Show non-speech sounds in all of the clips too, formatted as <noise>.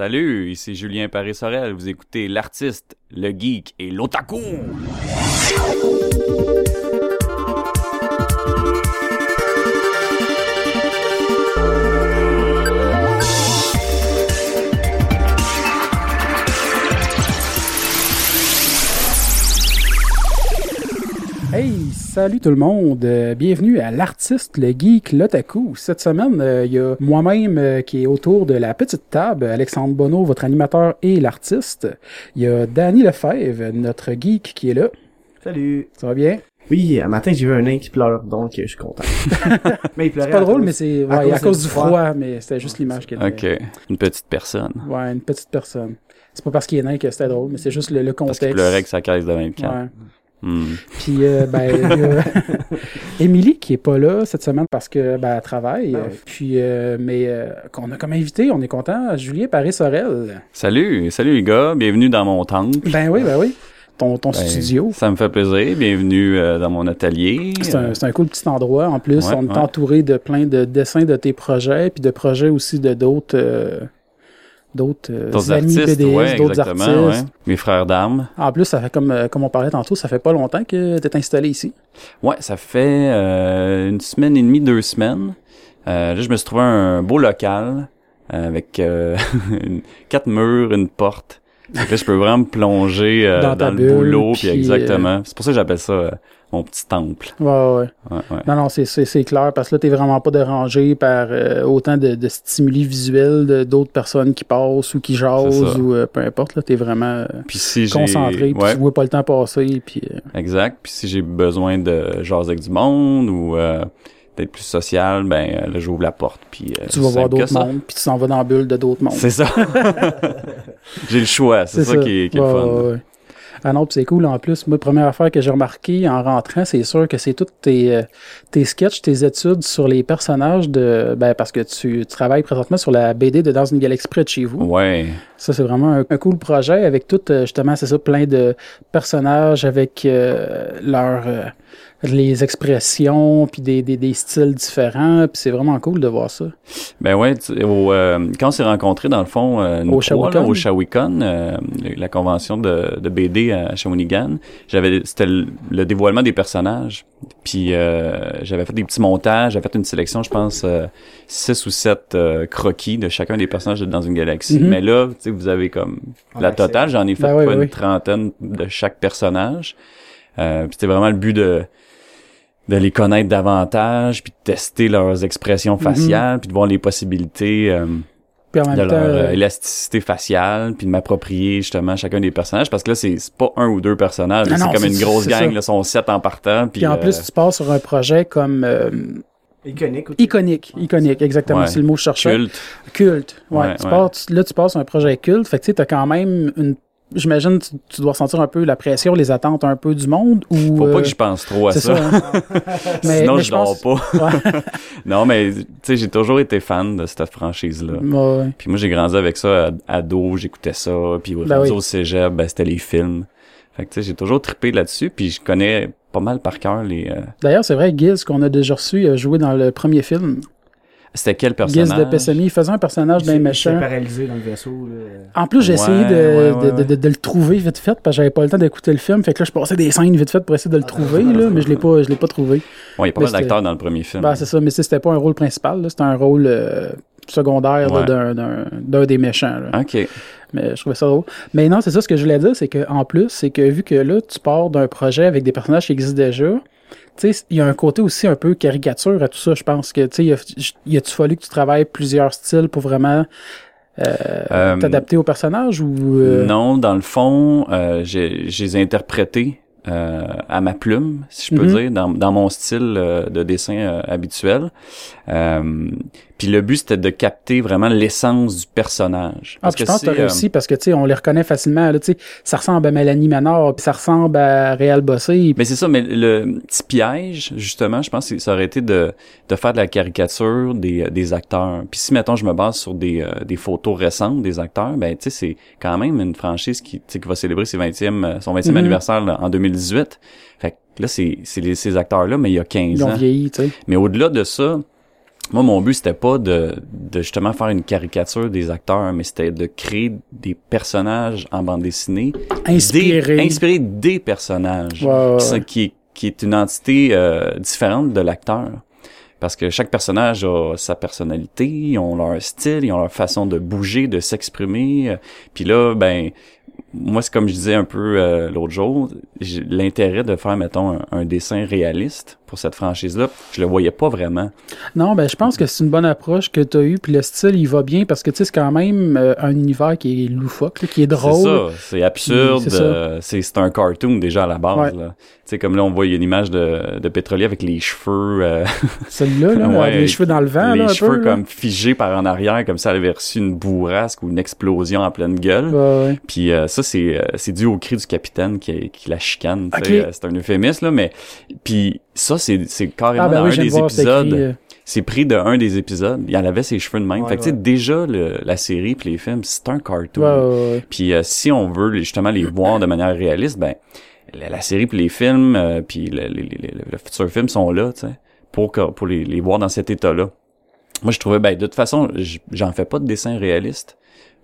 Salut, ici Julien Paris-Sorel. Vous écoutez l'artiste, le geek et l'otaku. Salut tout le monde. Euh, bienvenue à l'artiste, le geek, l'otaku. Cette semaine, euh, il y a moi-même euh, qui est autour de la petite table, Alexandre Bonneau, votre animateur et l'artiste. Il y a Danny Lefebvre, notre geek, qui est là. Salut. Ça va bien? Oui, un matin j'ai vu un nain qui pleure, donc je suis content. <laughs> mais il pleurait. C'est pas drôle, mais c'est ouais, à, cause, du froid, mais c'était juste l'image qu'il Ok, une petite personne. Ouais, une petite personne. C'est pas parce qu'il est nain que c'était drôle, mais c'est juste le, contexte. Parce qu'il pleurait avec sa caisse de 24. Ouais. Hmm. Puis euh, ben <laughs> Émilie qui est pas là cette semaine parce que ben elle travaille. Ben Puis euh, mais euh, qu'on a comme invité, on est content, Julien Paris Sorel. Salut, salut les gars, bienvenue dans mon temple. Ben oui, ben oui. Ton, ton ben, studio. Ça me fait plaisir. Bienvenue dans mon atelier. C'est un, un, cool petit endroit. En plus, on est entouré de plein de dessins de tes projets, puis de projets aussi de d'autres d'autres euh, amis artistes, d'autres artistes. Mes frères d'armes. En plus, ça fait comme euh, comme on parlait tantôt, ça fait pas longtemps que tu es installé ici. Ouais, ça fait euh, une semaine et demie, deux semaines. là, je me suis trouvé un beau local avec <laughs> quatre murs, une porte. Là, je peux vraiment me plonger dans, le boulot, puis exactement. C'est pour ça que j'appelle ça mon petit temple. Ouais, ouais. ouais, Non, non, c'est, c'est, clair, parce que là, t'es vraiment pas dérangé par euh, autant de, de stimuli visuels d'autres personnes qui passent ou qui jasent ou euh, peu importe, là, t'es vraiment euh, concentré, puis tu vois pas le temps passer, puis... Exact, puis si j'ai besoin de jaser avec du monde ou d'être plus social, ben là, j'ouvre la porte, puis... tu vas voir d'autres mondes, puis tu s'en vas dans la bulle de d'autres <laughs> mondes. C'est ça. <laughs> j'ai le choix, c'est, ça, qui est, qui est le fun. Ah non, c'est cool en plus. Moi, première affaire que j'ai remarqué en rentrant, c'est sûr que c'est toutes tes, euh, tes sketchs, tes études sur les personnages de. Ben, parce que tu travailles présentement sur la BD de Dans une galaxie près de chez vous. Ouais. Ça, c'est vraiment un, cool projet avec tout, euh, justement, c'est ça, plein de personnages avec euh, leur les expressions puis des, des, des styles différents puis c'est vraiment cool de voir ça. Ben ouais, au, euh, quand on s'est rencontrés dans le fond euh, au Shawicon, au Shawicon euh, la convention de, de BD à Shawinigan, j'avais c'était le, dévoilement des personnages. Puis j'avais fait des petits montages, j'avais fait une sélection, je pense six ou sept croquis de chacun des personnages dans une galaxie. Mm-hmm. Mais là, tu sais vous avez comme la totale, j'en ai fait ben pas une trentaine de chaque personnage. Euh, c'était vraiment le but de de les connaître davantage, puis de tester leurs expressions mhm. faciales, puis de voir les possibilités euh, de leur euh, euh, élasticité faciale, puis de m'approprier justement chacun des personnages, parce que là, c'est pas un ou deux personnages, c'est comme une grosse gang, là, sont sept en partant. Puis, en plus, tu pars sur un projet comme... Iconique. Iconique, iconique, exactement. C'est le mot que je cherchais. Culte. Culte, ouais. tu Pars, là, tu passes sur un projet culte. Fait que tu sais, t'as quand même une j'imagine tu, tu dois sentir un peu la pression, les attentes un peu du monde ou Faut pas que euh, je pense trop à ça. Hein. <laughs> mais, Sinon je, dors pas. <laughs> <laughs> non mais tu sais j'ai toujours été fan de cette franchise là. Puis moi j'ai grandi avec ça ado, j'écoutais ça puis au, ben au cégep, ben, c'était les films. Fait que tu sais j'ai toujours trippé là-dessus puis je connais pas mal par cœur les euh, D'ailleurs, c'est vrai Giz qu'on a déjà reçu a joué dans le premier film. C'était quel personnage? Guise de Pessamy. Il faisait un personnage d'un méchant. Il paralysé dans le vaisseau. En plus, j'ai essayé de, de, de, de, le trouver vite fait parce que j'avais pas le temps d'écouter le film. Fait que là, je passais des scènes vite fait pour essayer de le trouver, là, mais je l'ai pas, je l'ai pas trouvé. Ouais, il y a pas mal d'acteurs dans le premier film. Ben, c'est ça, mais c'était pas un rôle principal, c'était un rôle euh, secondaire d'un des méchants. Là. OK. Mais je trouvais ça drôle. Mais non, c'est ça ce que je voulais dire, c'est que en plus, c'est que vu que là, tu pars d'un projet avec des personnages qui existent déjà, tu sais, il y a un côté aussi un peu caricature à tout ça. Je pense que, tu sais, il a-tu fallu que tu travailles plusieurs styles pour vraiment euh, euh, t'adapter au personnage ou euh? Non, dans le fond, euh, j'ai les interprétés euh, à ma plume, si je peux mm-hmm. dire, dans, dans, mon style de dessin habituel. Puis le but, c'était de capter vraiment l'essence du personnage. Ah, que je pense que t'as réussi parce que, tu sais, on les reconnaît facilement. Là, tu sais, ça ressemble à Mélanie Manor, puis ça ressemble à Réal Bossé. Mais c'est ça, mais le petit piège, justement, je pense que ça aurait été de, de faire de la caricature des, des acteurs. Puis si, mettons, je me base sur des, euh, des photos récentes des acteurs, ben, tu sais, c'est quand même une franchise qui, qui va célébrer ses 20e, euh, son 20e mm-hmm. anniversaire en 2018. Fait que là, c'est ces acteurs-là, mais il y a 15 ans. Ils ont vieilli, tu sais. Mais au-delà de ça, moi, mon but, c'était pas de, de justement faire une caricature des acteurs, mais c'était de créer des personnages en bande dessinée. Inspirés. Des, inspirés des personnages. Qui, qui, qui, est une entité euh, différente de l'acteur. Parce que chaque personnage a sa personnalité, ils ont leur style, ils ont leur façon de bouger, de s'exprimer. Puis là, ben, moi, c'est comme je disais un peu euh, l'autre jour, l'intérêt de faire, mettons, un, dessin réaliste pour cette franchise-là, je le voyais pas vraiment. Non, ben je pense que c'est une bonne approche que tu as eue, puis le style, il va bien, parce que, tu sais, c'est quand même euh, un univers qui est loufoque, qui est drôle. C'est ça, c'est absurde, euh, c'est un cartoon déjà à la base. Tu sais, comme là, on voit une image de, de pétrolier avec les cheveux... Euh... <laughs> Celui-là, là, <laughs> les cheveux dans le vent, Les là, cheveux peu, comme figés par en arrière, comme ça, elle avait reçu une bourrasque ou une explosion en pleine gueule. Puis ça, c'est dû au cri du capitaine qui, qui la chicane. C'est un euphémisme, là, mais... Puis ça, c'est, c'est carrément ah, ben dans oui, un des épisodes. Euh. C'est pris de un des épisodes. Il en avait ses cheveux de même. Ouais, fait que, tu sais, déjà, le, la série puis les films, c'est un cartoon. Ouais, ouais, ouais. Puis euh, si on veut justement les voir de manière réaliste, ben, la, la série puis les films, euh, puis le, le, le, le futur film sont là, tu sais, pour, pour les, les voir dans cet état-là. Moi, je trouvais, ben, de toute façon, j'en fais pas de dessin réaliste.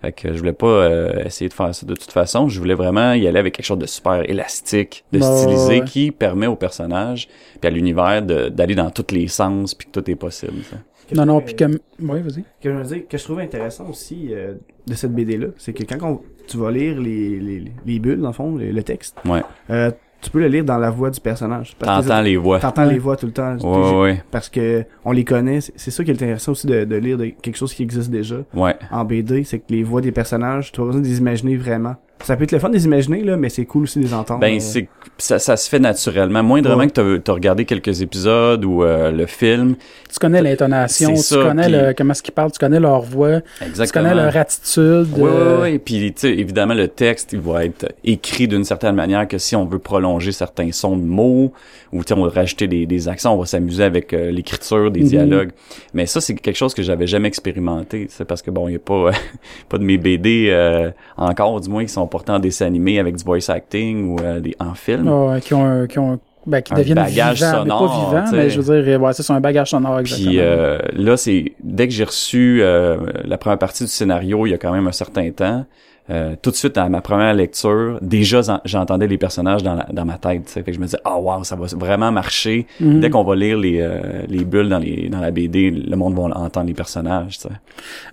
Fait que je voulais pas euh, essayer de faire ça de toute façon. Je voulais vraiment y aller avec quelque chose de super élastique, de Ouais, stylisé, ouais. qui permet au personnage puis à l'univers de- d'aller dans tous les sens puis que tout est possible. ça. Que Non, je non, trouvais- puis comme... Oui, vas-y. que je veux dire, que je trouve intéressant aussi euh, de cette BD là, c'est que quand on- tu vas lire les, les, les bulles dans le fond, le, le texte, Ouais. euh, tu peux le lire dans la voix du personnage. T'entends les voix. T'entends les voix tout le temps. Ouais, ouais. Parce que on les connaît. C'est c'est ça qui est intéressant aussi de, de lire de quelque chose qui existe déjà Ouais. en BD, c'est que les voix des personnages, tu as besoin de les imaginer vraiment. Ça peut être le fun de les imaginer là, mais c'est cool aussi de les entendre. Ben euh. c'est ça, ça se fait naturellement. Moindrement Ouais. que t'as as regardé quelques épisodes ou euh, le film. Tu connais l'intonation, tu ça, connais le, comment est-ce qu'ils parlent, tu connais leur voix, tu Exactement. connais leur attitude. Oui, euh, oui, oui. Puis, tu sais, évidemment, le texte, il va être écrit d'une certaine manière que si on veut prolonger certains sons de mots ou, tu sais, on va rajouter des, des accents, on va s'amuser avec euh, l'écriture, des Mhm. dialogues. Mais ça, c'est quelque chose que j'avais jamais expérimenté, c'est parce que, bon, il y a pas, <laughs> pas de mes BD, euh, encore, du moins, qui sont portés en dessin animé avec du voice acting ou euh, des, en film. ouais, qui ont, un- qui ont, un- ben, qui Un deviennent bagage vivants, sonore, mais pas vivants, mais je veux dire, ouais, c'est un bagage sonore, exactement. Puis euh, là, c'est dès que j'ai reçu euh, la première partie du scénario, il y a quand même un certain temps. Euh, tout de suite à ma première lecture, déjà j'en- j'entendais les personnages dans, la- dans ma tête. Fait que je me disais, ah wow, ça va vraiment marcher. Mhm. Dès qu'on va lire les, euh, les bulles dans, les, dans la BD, le monde va entendre les personnages.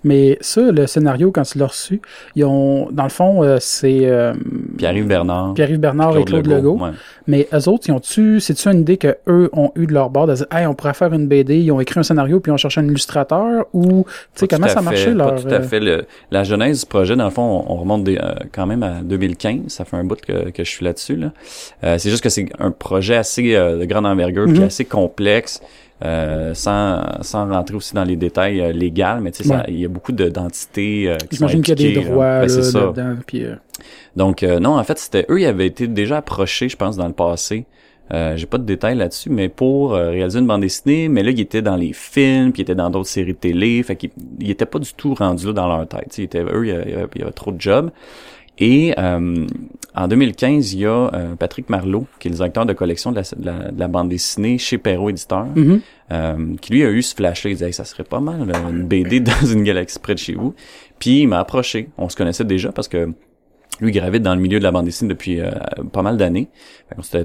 Mais ça, le scénario, quand tu l'as reçu, ils ont, dans le fond, euh, c'est euh, Pierre-Yves Bernard, Pierre-Yves Bernard et Claude Legault. ouais. Mais eux autres, ils ont-tu, c'est-tu une idée que eux ont eu de leur bord de dire, hey, on pourrait faire une BD, ils ont écrit un scénario puis ils ont cherché un illustrateur ou, tu sais, comment ça marchait leur. Pas tout à euh, fait. Le- la genèse du projet, dans le fond, on, on remonte des, euh, quand même à 2015. Ça fait un bout que, que je suis là-dessus. Là. Euh, c'est juste que c'est un projet assez euh, de grande envergure, puis Mhm. assez complexe. euh, sans, sans rentrer aussi dans les détails euh, légaux, mais tu sais, Ouais. il y a beaucoup de- d'entités euh, qui sont J'imagine qu'il y a des là. droits Ben, là, ça. là-dedans. Puis, euh, Donc euh, non, en fait, c'était eux, ils avaient été déjà approchés, je pense, dans le passé. Euh, j'ai pas de détails là-dessus, mais pour euh, réaliser une bande dessinée, mais là, ils étaient dans les films, puis ils étaient dans d'autres séries de télé, fait qu'ils ils étaient pas du tout rendus là dans leur tête. tu sais, Ils étaient, eux, il y avait, il y avait- il trop de jobs. Et euh, en 2015, il y a euh, Patrick Marleau, qui est le directeur de collection de la, de la- de la bande dessinée chez Perrault Éditeur, mhm. euh, qui lui a eu ce flash-là. Il disait Hey, ça serait pas mal là, une BD <laughs> dans une galaxie près de chez vous. Puis il m'a approché. On se connaissait déjà parce que lui il gravite dans le milieu de la bande dessinée depuis euh, pas mal d'années.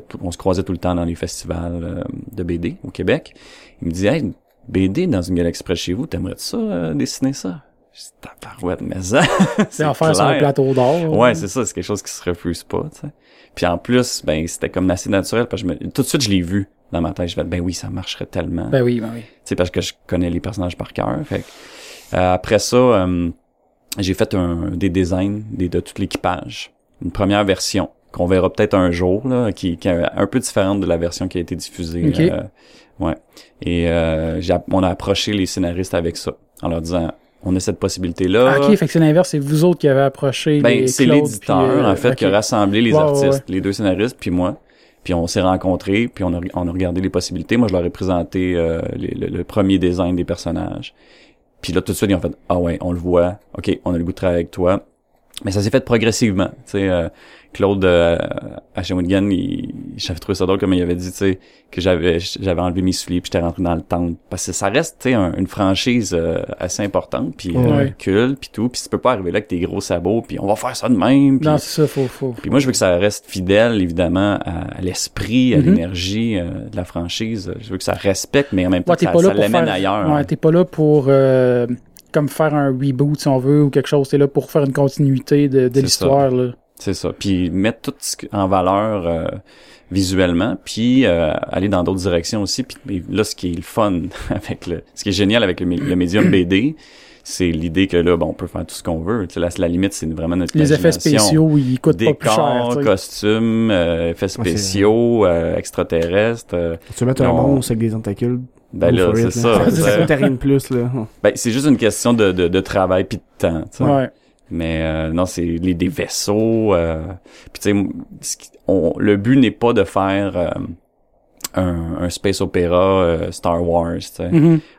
Tout- on se croisait tout le temps dans les festivals euh, de BD au Québec. Il me disait hey, BD dans une galaxie près de chez vous, t'aimerais ça euh, dessiner ça? Je dis tabarouette, mais ça. <laughs> C'est en faire sur un plateau d'or. Ouais, c'est ça, c'est quelque chose qui se refuse pas, tu sais. Puis en plus, ben c'était comme assez naturel parce que je me... tout de suite je l'ai vu dans ma tête, je vais ben oui, ça marcherait tellement. Ben oui, ben oui. Tu sais, parce que je connais les personnages par cœur. Fait euh, après ça, euh, j'ai fait un, des designs des, de tout l'équipage. Une première version qu'on verra peut-être un jour, là, qui, qui est un peu différente de la version qui a été diffusée. Euh, ouais. Et euh, on a approché les scénaristes avec ça, en leur disant, on a cette possibilité-là. Ah, ok, fait que c'est l'inverse, c'est vous autres qui avez approché Ben, les c'est l'éditeur, euh, en fait, qui a rassemblé les ouais, artistes, les deux scénaristes, puis moi. Puis on s'est rencontrés, puis on a, on a regardé les possibilités. Moi, je leur ai présenté euh, les- le, le premier design des personnages. Puis là, tout de suite, ils ont fait « Ah ouais, on le voit. OK, on a le goût de travailler avec toi. Mais ça s'est fait progressivement. Tu sais, euh, Claude euh, à il, j'avais trouvé ça drôle comme il avait dit, tu sais, que j'avais j'avais enlevé mes souliers puis j'étais rentré dans le temple parce que ça reste, tu sais, une franchise euh, assez importante puis ouais. culte puis tout, puis tu peux pas arriver là avec tes gros sabots puis on va faire ça de même. non, c'est ça, faut faut. Puis moi je veux que ça reste fidèle évidemment à, l'esprit, à mm-hmm. l'énergie de la franchise. Je veux que ça respecte, mais en même temps que ça, ça l'amène ailleurs. Ouais, t'es pas là pour comme faire un reboot si on veut ou quelque chose. C'est là pour faire une continuité de, de l'histoire. C'est ça. Puis mettre tout en valeur euh, visuellement, puis euh, aller dans d'autres directions aussi. Puis là, ce qui est le fun <laughs> avec le, ce qui est génial avec le, médium <clears throat> BD, c'est l'idée que là, bon, on peut faire tout ce qu'on veut. là, la limite, c'est vraiment notre Les effets spéciaux, ils coûtent pas plus cher. costumes, euh, effets spéciaux, extraterrestres. tu veux mettre un monstre avec des tentacules ben là, <laughs> c'est ça. c'est rien de plus, là. Ben, c'est juste une question de, de, de travail puis de temps, Ouais. Mais euh, non, c'est les des vaisseaux. Euh, puis tu sais, le but n'est pas de faire euh, un, un, space opéra euh, Star Wars. Tu sais,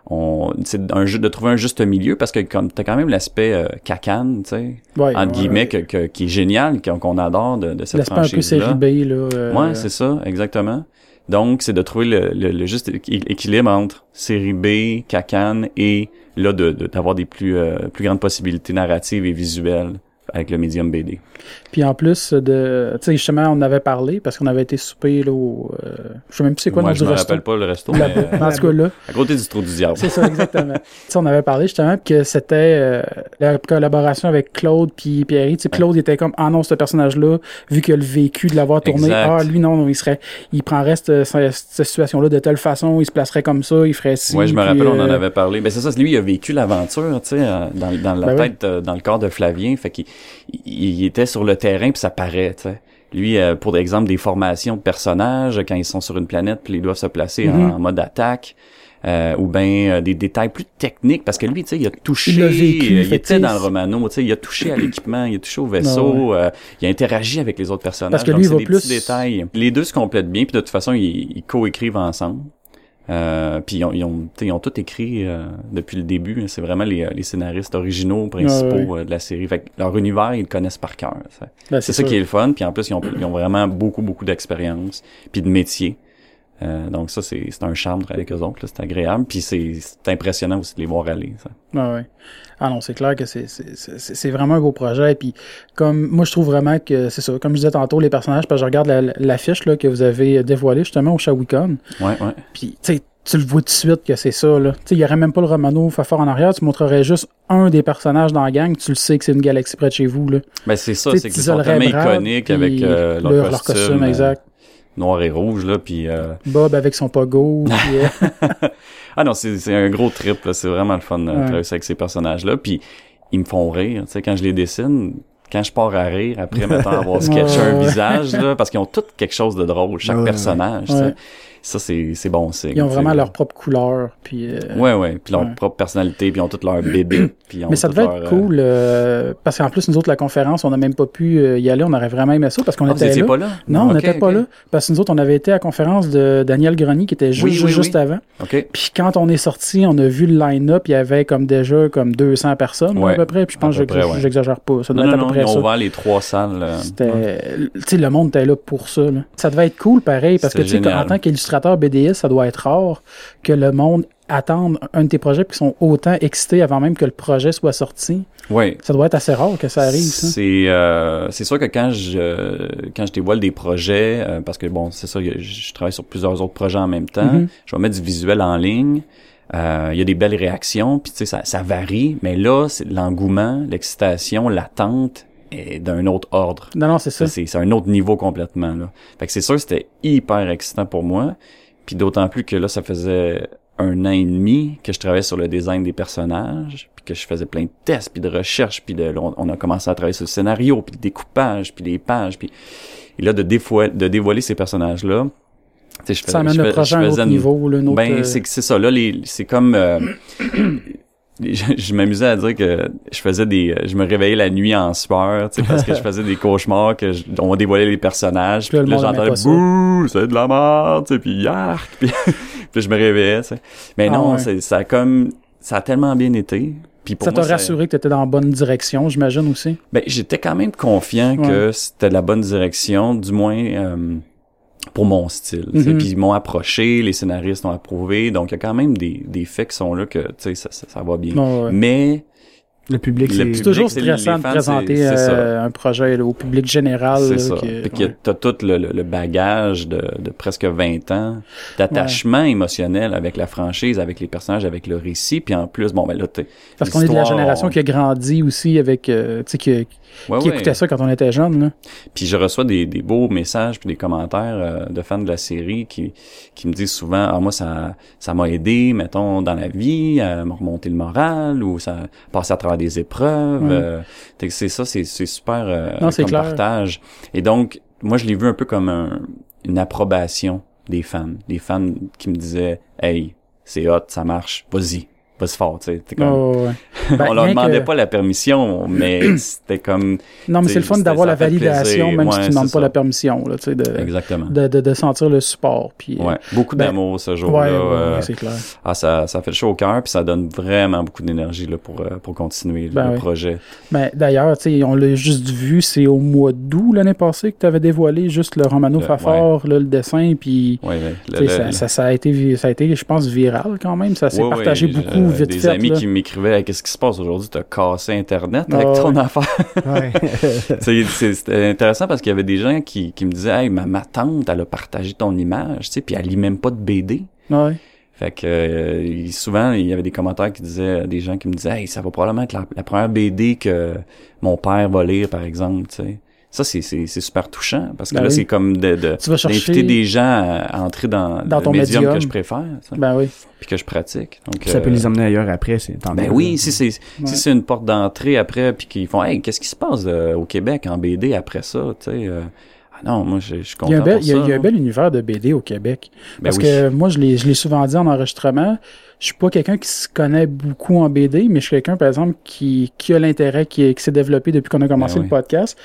on c'est un jeu de trouver un juste milieu parce que comme t'as quand même l'aspect euh, cacan, tu sais, ouais, entre guillemets, que, qui est génial, qu'on adore de, de cette franchise là. un peu série B là. Ouais, c'est ça, exactement. Donc, c'est de trouver le, le, juste équilibre entre série B, Cacan et là de d'avoir des plus euh, plus grandes possibilités narratives et visuelles avec le médium BD. Puis en plus de, tu sais, justement, on avait parlé parce qu'on avait été souper là au, euh, je sais même plus c'est quoi Moi, je me rappelle pas le resto, mais en tout cas là. À côté du trou du diable. C'est ça, exactement. <laughs> tu sais, on avait parlé justement que c'était euh, la collaboration avec Claude puis Pierre. Tu sais, Claude était comme, ah non, ce personnage-là, vu qu'il a le vécu de l'avoir tourné, ah lui non, il serait, il prendrait cette, cette situation-là de telle façon, il se placerait comme ça, il ferait ci. Ouais, je me rappelle, on en euh, avait parlé. Mais c'est ça, lui, il a vécu l'aventure, tu sais, dans, dans la ben tête, dans le corps de Flavien, fait qu'il il, était sur le terrain puis ça paraît. Lui, euh, pour exemple, des formations de personnages, quand ils sont sur une planète puis ils doivent se placer en, Mm-hmm. mode attaque, euh, ou bien euh, des détails plus techniques, parce que lui, tu sais, il a touché, Il a vécu, il fait était dans le Romano, tu sais, il a touché à l'équipement, il a touché au vaisseau, euh, il a interagi avec les autres personnages. Parce que donc lui, il va des plus- petits détails. Les deux se complètent bien, puis de toute façon, ils, ils coécrivent ensemble. Euh, puis ils ont, ils ont, tu sais, ils ont tout écrit euh, depuis le début. C'est vraiment les, les scénaristes originaux principaux ouais. euh, de la série. Fait que leur univers, ils le connaissent par cœur. ben, C'est ça qui est le fun. Puis en plus, ils ont, ils ont vraiment beaucoup, beaucoup d'expérience, puis de métier. Euh, donc ça, c'est c'est un charme avec eux autres. C'est agréable. Puis c'est c'est impressionnant aussi de les voir aller. Ça. Ah ouais. Ah non, c'est clair que c'est c'est- c'est c'est vraiment un beau projet. Puis comme moi, je trouve vraiment que c'est ça. Comme je disais tantôt, les personnages, parce que je regarde la- l'affiche là que vous avez dévoilée justement au Shawicon. Ouais, ouais. Puis tu sais, tu le vois tout de suite que c'est ça là. Il y aurait même pas le Romano Fafard en arrière. Tu montrerais juste un des personnages dans la gang. Tu le sais que c'est une galaxie près de chez vous là. Ben c'est ça, c'est sont isolerais tellement puis avec euh, leur, leur, leur costume, costume euh, exact. Noir et rouge là. Puis euh, Bob avec son pogo. puis, euh, <laughs> ah non, c'est c'est un gros trip. là. C'est vraiment le fun de Ouais. travailler avec ces personnages là. Puis ils me font rire. Tu sais, quand je les dessine. Quand je pars à rire, après, mettons, avoir <laughs> sketché un visage, là, parce qu'ils ont tous quelque chose de drôle, chaque Ouais, personnage, tu sais. Ouais. Ça, c'est, bon signe. ils ont vraiment leur propre couleur. Puis euh, Ouais, ouais. Puis leur Ouais. propre personnalité, puis ils ont toutes leurs bébés. <clears throat> puis ils ont Mais ça devait être euh, cool euh, parce qu'en plus nous autres la conférence on n'a même pas pu euh, y aller on aurait vraiment aimé ça parce qu'on Ah, était là. pas là? Non, on n'était pas là parce que nous autres on avait été à la conférence de Daniel Grenier qui était juste Oui, oui, juste oui. avant. OK. Puis quand on est sorti, on a vu le line-up, il y avait comme déjà comme 200 personnes là, Ouais, à peu près. Puis je pense que j'exagère pas, ça Non, être à peu près ça. ouvert les trois salles. euh, tu sais, le monde était là pour ça. Ça devait être cool, pareil, parce que tu sais, en tant qu'illustrateur BDS, ça doit être rare que le monde attende un de tes projets puis qu'ils sont autant excités avant même que le projet soit sorti. Ouais. Ça doit être assez rare que ça arrive. Ça. C'est euh, c'est sûr que quand je quand je dévoile des projets euh, parce que bon c'est ça je, je travaille sur plusieurs autres projets en même temps Mhm. je vais mettre du visuel en ligne euh, il y a des belles réactions puis tu sais ça, ça varie mais là c'est l'engouement l'excitation l'attente est d'un autre ordre Non, non, c'est ça. ça c'est c'est un autre niveau complètement là fait que c'est sûr que c'était hyper excitant pour moi puis d'autant plus que là ça faisait un an et demi que je travaillais sur le design des personnages puis que je faisais plein de tests puis de recherches puis de là, on, a commencé à travailler sur le scénario puis le découpage puis les pages puis et là de dévoiler de dévoiler ces personnages là je faisais, ça amène je le fais- projet à un autre une- niveau. Là, un autre, ben c'est ça là les c'est comme euh, je, je m'amusais à dire que je faisais des je me réveillais la nuit en sueur tu sais parce que je faisais des cauchemars que je, on dévoilait les personnages Puis là, puis j'entendais bouh c'est de la merde tu sais puis yark puis, <laughs> puis je me réveillais tu sais mais Ah non ouais. ça a comme ça a tellement bien été Puis ça t'a rassuré que tu étais dans la bonne direction, j'imagine aussi? Ben, j'étais quand même confiant que c'était la bonne direction, du moins euh, pour mon style. Mm Puis ils m'ont approché, les scénaristes ont approuvé, donc il y a quand même des, des faits qui sont là que ça, ça, ça va bien. Mais le public, c'est toujours stressant de présenter euh, un projet au public général. C'est ça. t'as tout le, bagage de, de, presque 20 ans d'attachement émotionnel avec la franchise, avec les personnages, avec le récit. Puis en plus, bon, ben là, t'es... Parce qu'on est de la génération qui a grandi aussi avec, euh, tu sais, qui, qui écoutait ça quand on était jeune. Là. Puis je reçois des, des beaux messages puis des commentaires euh, de fans de la série qui, qui me disent souvent, ah moi, ça ça m'a aidé, mettons, dans la vie, à me remonter le moral ou ça passer à travers des épreuves. Euh, c'est ça, c'est super euh, comme partage. Et donc, moi, je l'ai vu un peu comme un, une approbation des fans. Des fans qui me disaient, hey, c'est hot, ça marche, vas-y pas si fort, tu sais. Comme... Oh, ouais. <laughs> ben, on leur demandait pas la permission, mais <clears throat> c'était comme... Non, mais c'est le fun d'avoir la validation, même si tu demandes pas la permission, là, tu sais, de, Exactement. De, de, de, sentir le support. Puis, euh, ouais, beaucoup ben, d'amour ce jour-là. Euh, c'est clair. Ah, ça, ça fait le chaud au cœur, puis ça donne vraiment beaucoup d'énergie là, pour, euh, pour continuer ben, le projet. Ben, D'ailleurs, tu sais, on l'a juste vu, c'est au mois d'août l'année passée que tu avais dévoilé juste le Romano Fafard, là, le dessin, puis ça, ça, ça, a été, ça a été, je pense, viral quand même. Ça s'est partagé beaucoup des amis qui m'écrivaient qu'est-ce qui se passe aujourd'hui? T'as cassé internet avec ah ton affaire? <laughs> C'était intéressant parce qu'il y avait des gens qui, qui me disaient hey ma, ma tante elle a partagé ton image tu sais puis elle lit même pas de BD ouais. Fait que euh, souvent, il y avait des commentaires qui disaient, des gens qui me disaient, hey, ça va probablement être la, première BD que mon père va lire, par exemple, tu sais. Ça, c'est, c'est, c'est super touchant parce que ben là, c'est comme de, de d'inviter des gens à, entrer dans, dans le médium, que je préfère. Ben oui. Puis que je pratique. Donc, ça peut les emmener ailleurs après, c'est tant Ben oui, si c'est si c'est une porte d'entrée après, puis qu'ils font, hey, qu'est-ce qui se passe euh, au Québec en BD après ça, tu sais. Euh, ah non, moi, je, suis content. Il y, a un bel, il, y a, il y a un bel univers de BD au Québec. Ben parce que moi, je l'ai, je souvent dit en enregistrement. Je suis pas quelqu'un qui se connaît beaucoup en BD, mais je suis quelqu'un, par exemple, qui, qui a l'intérêt, qui, qui s'est développé depuis qu'on a commencé ben le podcast.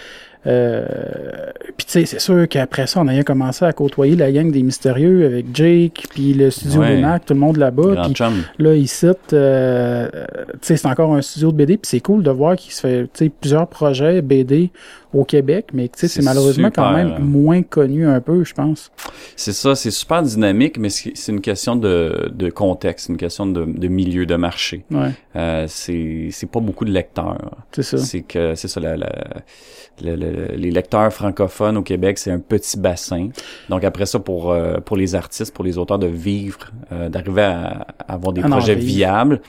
Euh, puis tu sais, c'est sûr qu'après ça, on a commencé à côtoyer la gang des mystérieux avec Jake, puis le studio ouais. Lunac, tout le monde là-bas. Puis là, ici, euh, tu sais, c'est encore un studio de BD, puis c'est cool de voir qu'il se fait, tu sais, plusieurs projets BD au Québec, mais tu sais, c'est malheureusement quand même moins connu un peu, je pense. C'est ça, c'est super dynamique, mais c'est une question de, de contexte, une question de, de milieu de marché. Ouais. Euh, c'est pas beaucoup de lecteurs. C'est ça. C'est que c'est ça la, la les lecteurs francophones au Québec, c'est un petit bassin. Donc après ça, pour euh, pour les artistes, pour les auteurs de vivre, euh, d'arriver à, avoir des projets viables,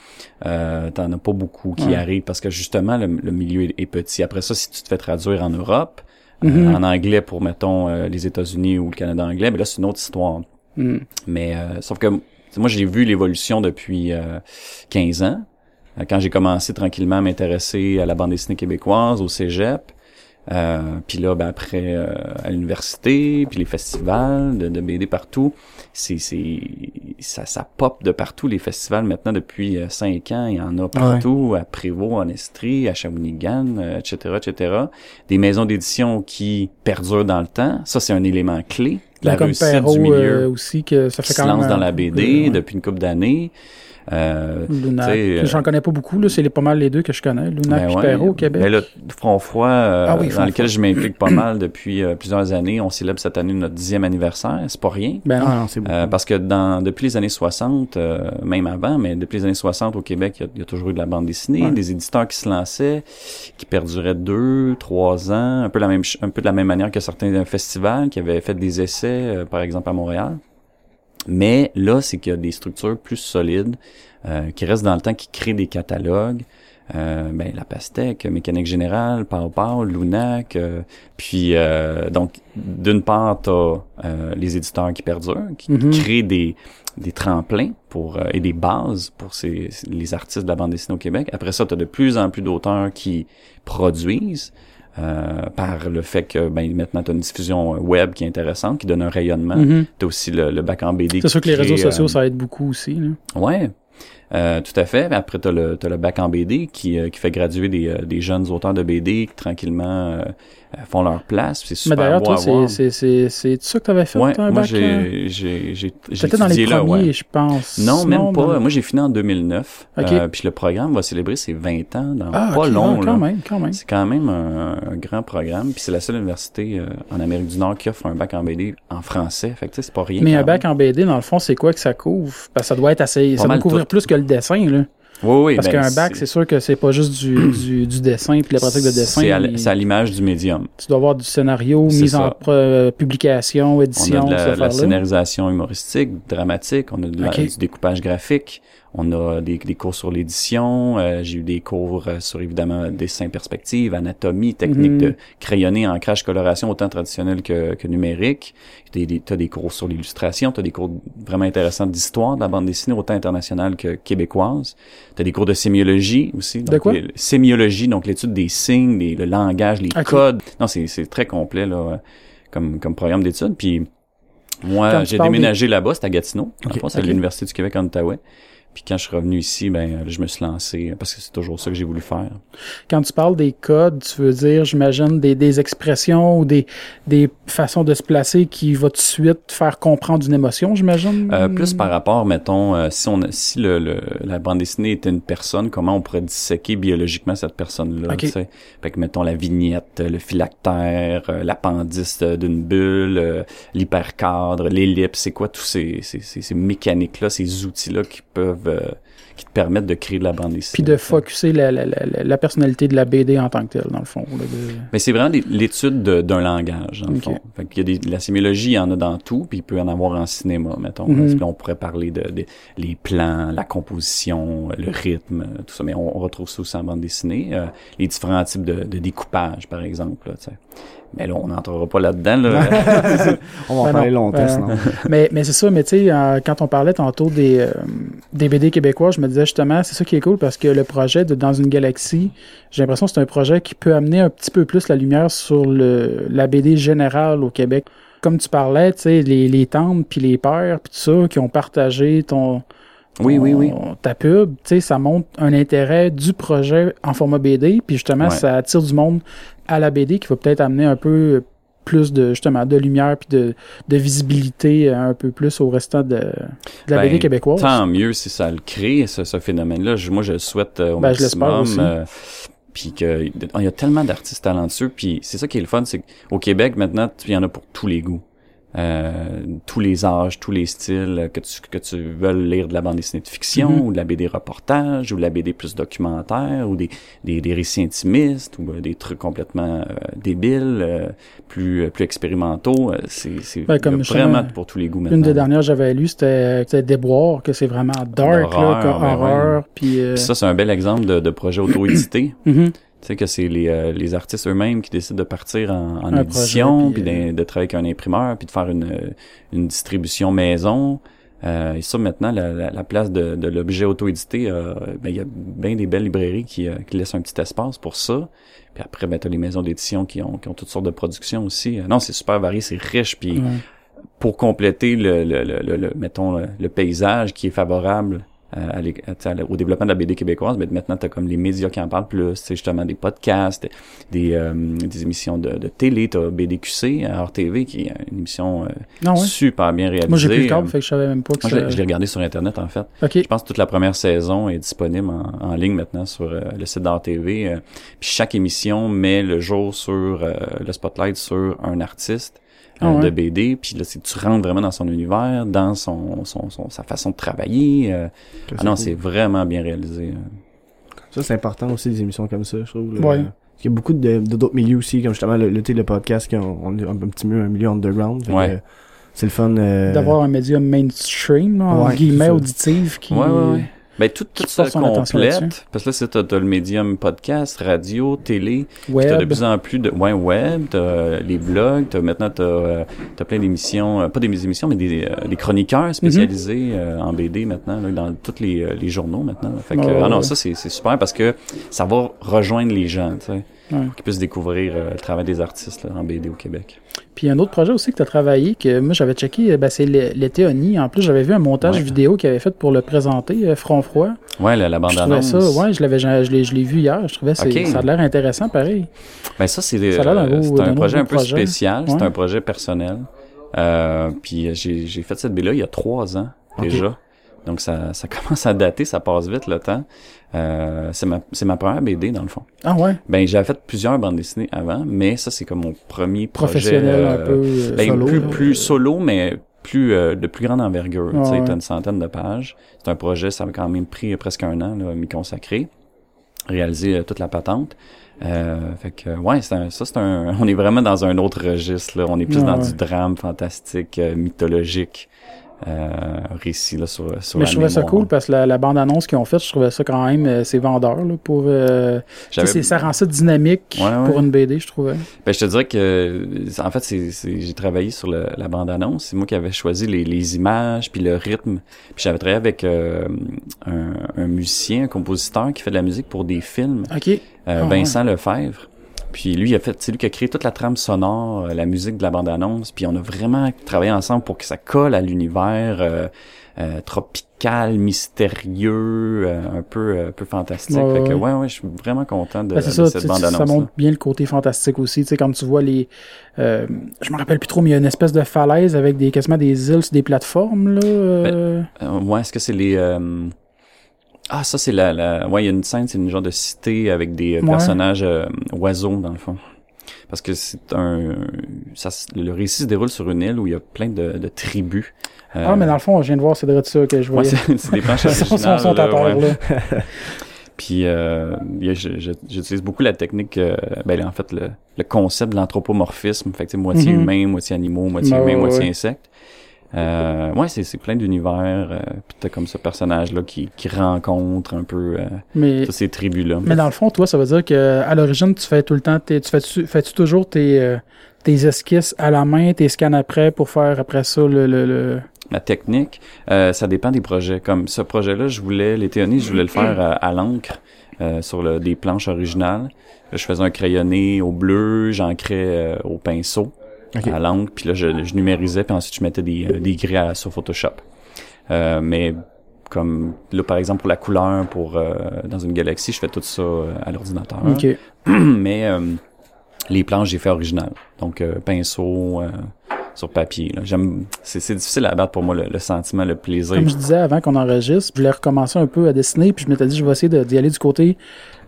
euh, t'en as pas beaucoup qui arrivent parce que justement le, milieu est, petit. Après ça, si tu te fais traduire en Europe, euh, mm-hmm. en anglais pour mettons les États-Unis ou le Canada anglais, mais là c'est une autre histoire. Mm. Mais sauf que moi j'ai vu l'évolution depuis 15 ans quand j'ai commencé tranquillement à m'intéresser à la bande dessinée québécoise, au cégep, euh, puis là, ben après, euh, à l'université, puis les festivals de, de BD partout, c'est, c'est, ça, ça pop de partout, les festivals maintenant depuis euh, cinq ans, il y en a partout, à Prévost, en Estrie, à Shawinigan, etc., etc. Des maisons d'édition qui perdurent dans le temps, ça c'est un élément clé. La réussite du milieu aussi, que ça fait qui se lance dans la BD depuis une couple d'années. Euh, Lunac. Euh, J'en connais pas beaucoup, là. C'est pas mal les deux que je connais. Lunac ben et Perrault au Québec. Mais là, Front Froid, euh, ah dans lequel je m'implique pas mal depuis euh, plusieurs années. On célèbre cette année notre dixième anniversaire. C'est pas rien. Ben non, c'est Parce que dans, depuis les années 60, même avant, mais depuis les années 60 au Québec, il y, a toujours eu de la bande dessinée, des éditeurs qui se lançaient, qui perduraient deux, trois ans, un peu la même, un peu de la même manière que certains festivals qui avaient fait des essais, par exemple à Montréal. Mais là, c'est qu'il y a des structures plus solides euh, qui restent dans le temps, qui créent des catalogues. Euh, ben, la Pastèque, Mécanique Générale, Pau Pau, Lunac, euh, puis euh, donc d'une part t'as les éditeurs qui perdurent, qui mm-hmm. créent des, des tremplins pour et des bases pour ces, les artistes de la bande dessinée au Québec. Après ça, t'as de plus en plus d'auteurs qui produisent. Euh, par le fait que ben maintenant tu as une diffusion web qui est intéressante, qui donne un rayonnement. Mm-hmm. Tu as aussi le, le bac en BD. C'est sûr que les réseaux sociaux, euh, ça aide beaucoup aussi. Là. Euh, tout à fait. Après, tu as le, le bac en BD qui, qui fait graduer des, des jeunes auteurs de BD qui tranquillement font leur place. C'est super Mais d'ailleurs, toi, c'est ça que tu avais fait, ouais, un moi, bac? J'étais dans les premiers, je pense. Non, même pas. Moi, j'ai fini en 2009. Euh, puis le programme va célébrer ses 20 ans dans ah, pas long. Quand même, quand même. C'est quand même un, grand programme. Puis c'est la seule université euh, en Amérique du Nord qui offre un bac en BD en français. Fait que c'est pas rien. Mais un bac en BD, dans le fond, c'est quoi que ça couvre? Parce que ça doit être assez... ça doit couvrir plus que le dessin, là. Oui, oui. Parce ben, qu'un bac, c'est sûr que c'est pas juste du, <clears throat> du, du, dessin puis la pratique de dessin. C'est à l'image du médium. Tu dois avoir du scénario, mise en euh, publication, édition, On a de la, scénarisation humoristique, dramatique, on a du découpage graphique, on a des, des cours sur l'édition, euh, j'ai eu des cours euh, sur évidemment dessin perspective, anatomie, technique mhm. de crayonner, ancrage, coloration, autant traditionnel que, que numérique. Tu as des cours sur l'illustration, tu as des cours vraiment intéressants d'histoire de la bande dessinée, autant internationale que québécoise. Tu as des cours de sémiologie aussi. Donc, de quoi? sémiologie, donc l'étude des signes, des, le langage, les codes. Non, c'est très complet là, comme, comme programme d'études. Puis moi, j'ai déménagé là-bas, c'était à Gatineau. Okay. c'est à l'Université du Québec en Outaouais. Puis quand je suis revenu ici, ben je me suis lancé parce que c'est toujours ça que j'ai voulu faire. Quand tu parles des codes, tu veux dire, j'imagine, des, des expressions ou des, des façons de se placer qui vont tout de suite faire comprendre une émotion, j'imagine? Euh, plus par rapport, mettons, euh, si on si le, le, la bande dessinée était une personne, comment on pourrait disséquer biologiquement cette personne-là? Okay. Fait que mettons la vignette, le phylactère, euh, l'appendice d'une bulle, l'hypercadre, l'ellipse, c'est quoi tous ces, ces, ces, ces mécaniques-là, ces outils-là qui peuvent euh, qui te permettent de créer de la bande dessinée. Puis de focuser la, la, la, la, personnalité de la BD en tant que telle, dans le fond. Mais c'est vraiment l'étude d'un langage, dans le fond. Fait qu'il y a des, la sémiologie, il y en a dans tout, puis il peut y en avoir en cinéma, mettons. Mm on pourrait parler de, les plans, la composition, le rythme, tout ça. Mais on, retrouve ça aussi en bande dessinée. Euh, les différents types de, de découpage, par exemple. Là, mais là, on n'entrera pas là-dedans. Là. <laughs> on va en ben parler longtemps, sinon. <laughs> mais mais c'est ça, mais tu sais, euh, quand on parlait tantôt des, euh, des BD québécois, je me disais justement, c'est ça qui est cool parce que le projet de Dans une galaxie, j'ai l'impression que c'est un projet qui peut amener un petit peu plus la lumière sur le, la BD générale au Québec. Comme tu parlais, tu sais, les, les tantes puis les pères puis tout ça qui ont partagé ton, oui, oui, oui. Ta pub, tu sais, ça montre un intérêt du projet en format BD, puis justement, ça attire du monde à la BD qui va peut-être amener un peu plus de justement de lumière puis de, de visibilité un peu plus au restant de, la BD ben, québécoise. Tant mieux si ça le crée ce, ce phénomène-là. moi, je le souhaite euh, au ben, maximum. Euh, puis qu'il y a tellement d'artistes talentueux. Puis c'est ça qui est le fun, c'est qu'au Québec maintenant, il y en a pour tous les goûts. Euh, tous les âges, tous les styles, que tu, que tu veux lire de la bande dessinée de fiction, mm-hmm. ou de la BD reportage, ou de la BD plus documentaire, ou des, des, des récits intimistes, ou euh, des trucs complètement euh, débiles, plus, plus expérimentaux. C'est ouais, vraiment pour tous les goûts maintenant. Une des dernières j'avais lu, c'était Déboire, que c'est vraiment dark, là, comme ben horreur. Puis, ça, c'est un bel exemple de, de projet auto-édité. <clears throat> Tu sais que c'est les, euh, les artistes eux-mêmes qui décident de partir en, en édition, puis, euh, de, travailler avec un imprimeur, puis de faire une, une distribution maison. Euh, et ça, maintenant, la, la, place de, de l'objet auto-édité, ben, il y a bien des belles librairies qui, qui laissent un petit espace pour ça. Puis après, ben, t'as les maisons d'édition qui ont, qui ont toutes sortes de productions aussi. non, c'est super varié, c'est riche, puis pour compléter le, le, le, le mettons, le paysage qui est favorable euh, au développement de la BD québécoise, mais maintenant, tu as comme les médias qui en parlent plus, c'est justement des podcasts, des, euh, des émissions de, de télé, tu as BDQC à RTV, qui est une émission euh, ah super bien réalisée. Moi, j'ai plus le câble, fait que je savais même pas que Moi, je l'ai regardé sur Internet, en fait. Je pense que toute la première saison est disponible en, en ligne maintenant sur le site d'RTV. puis chaque émission met le jour sur le spotlight sur un artiste ah euh, de BD, puis là, tu rentres vraiment dans son univers, dans son, son, sa façon de travailler. Euh. ah non, c'est vraiment bien réalisé. Euh. Ça, c'est important aussi, des émissions comme ça, je trouve. Il y a beaucoup de d'autres milieux aussi, comme justement le, le, le podcast, qui ont, on est un petit peu un milieu underground. Ouais. c'est le fun. D'avoir un médium mainstream, en guillemets, auditif, qui... Ouais, ouais, ouais. Ben, tout, tout ça complète. Parce que là, c'est, t'as, le médium podcast, radio, télé. Web. T'as de plus en plus de, ouais, web, t'as les blogs, t'as maintenant, t'as, euh, t'as plein d'émissions, euh, pas des émissions, mais des, euh, des chroniqueurs spécialisés mm-hmm. en BD maintenant, là, dans tous les, les journaux maintenant. Fait que, ah non, ça, c'est, c'est super parce que ça va rejoindre les gens, tu sais. Pour qu'ils puissent découvrir le travail des artistes en BD au Québec. Puis un autre projet aussi que tu as travaillé, que moi j'avais checké, ben, c'est l'été En plus, j'avais vu un montage vidéo qu'il avait fait pour le présenter, Front Froid. Ouais, la, bande annonce. ça, ouais, je l'avais, je l'ai vu hier. Je trouvais que ça a l'air intéressant, pareil. Ben ça, c'est un, projet un peu spécial. C'est un projet personnel. Euh, puis j'ai fait cette BD là il y a trois ans déjà. Donc ça, ça <laughs> commence à dater, ça passe vite le temps. Euh, c'est ma ma première BD dans le fond. Ah ouais? Ben j'avais fait plusieurs bandes dessinées avant, mais ça c'est comme mon premier projet professionnel un peu euh, ben, solo. Plus, plus solo, mais plus de plus grande envergure. Ah, tu sais, une centaine de pages. C'est un projet, ça m'a quand même pris presque un an là, m'y consacrer, réaliser toute la patente. Euh, fait que ouais, c'est ça c'est un <laughs> on est vraiment dans un autre registre là, on est plus dans du drame fantastique euh, mythologique euh, récit là, sur, sur Mais je trouvais ça cool parce que la, bande-annonce qu'ils ont faite, je trouvais ça quand même, euh, c'est vendeur là, pour... Euh, ça rend ça dynamique pour une BD, je trouvais. Ben, je te dirais que, en fait, j'ai travaillé sur la bande-annonce. C'est moi qui avais choisi les, les images, puis le rythme. Puis j'avais travaillé avec euh, un, un, musicien, un compositeur qui fait de la musique pour des films. Euh, ah, Vincent Lefebvre. Puis lui, il a fait, c'est lui qui a créé toute la trame sonore, euh, la musique de la bande-annonce. Puis on a vraiment travaillé ensemble pour que ça colle à l'univers euh, euh tropical, mystérieux, un peu, un peu fantastique. Ouais, fait que ouais, ouais, je suis vraiment content de, ben, cette bande-annonce. Ça montre bien le côté fantastique aussi. Tu sais, comme tu vois les, euh, je me rappelle plus trop, mais il y a une espèce de falaise avec des quasiment des îles sur des plateformes là. Ben, ouais, est-ce que c'est les ah, ça, c'est la, la... Ouais, il y a une scène, c'est une genre de cité avec des euh, personnages euh, oiseaux, dans le fond. Parce que c'est un... Ça, le récit se déroule sur une île où il y a plein de, de tribus. Euh... Ah, mais dans le fond, je viens de voir, c'est de ça que je voyais. Ouais, c'est des planches <laughs> originales. sont, à terre, là. <laughs> Puis euh, j'utilise beaucoup la technique, euh, ben en fait le, le concept de l'anthropomorphisme, fait que moitié mm -hmm. humain, moitié animaux, moitié ben, humain, moitié insecte. Euh, ouais, c'est, plein d'univers. Euh, puis t'as comme ce personnage-là qui, qui rencontre un peu euh, toutes ces tribus-là. Mais dans le fond, toi, ça veut dire que à l'origine, tu fais tout le temps, tu fais, tu fais -tu toujours tes, euh, tes esquisses à la main, tes scans après pour faire après ça le... le, le... La technique, euh, ça dépend des projets. Comme ce projet-là, je voulais, les théonies, je voulais le faire à, à l'encre. sur le, des planches originales. Je faisais un crayonné au bleu, j'ancrais au pinceau à l'angle, puis là je, je, numérisais, puis ensuite je mettais des, euh, des grilles sur Photoshop. Euh, mais comme là par exemple pour la couleur, pour euh, dans une galaxie, je fais tout ça euh, à l'ordinateur. <clears throat> mais les planches j'ai fait original, donc pinceau sur papier. J'aime, c'est, difficile à abattre pour moi le, sentiment, le plaisir. Comme je disais avant qu'on enregistre, je voulais recommencer un peu à dessiner, puis je m'étais dit je vais essayer d'y aller du côté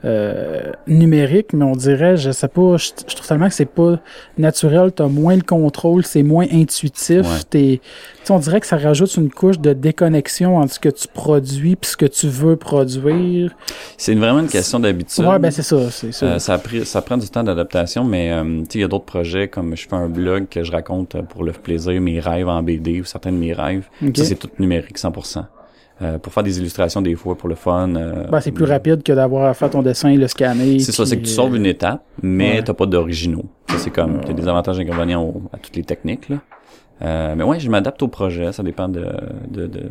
euh, numérique, mais on dirait, je sais pas, je, trouve tellement que c'est pas naturel, t'as moins le contrôle, c'est moins intuitif, t'es, on dirait que ça rajoute une couche de déconnexion entre ce que tu produis puis ce que tu veux produire. C'est vraiment une question d'habitude. Ouais, ben c'est ça, c'est ça. Euh, ça, pris, ça prend du temps d'adaptation, mais euh, il y a d'autres projets comme je fais un blog que je raconte pour le plaisir mes rêves en BD ou certains de mes rêves. Ça c'est tout numérique 100%. Euh, pour faire des illustrations des fois pour le fun. Euh, ben, c'est plus rapide que d'avoir à faire ton dessin et le scanner. C'est ça, c'est que tu sauves une étape, mais t'as pas d'originaux. C'est comme, t'as des avantages et inconvénients à toutes les techniques. Là. Euh, mais ouais, je m'adapte au projet, ça dépend de, de, de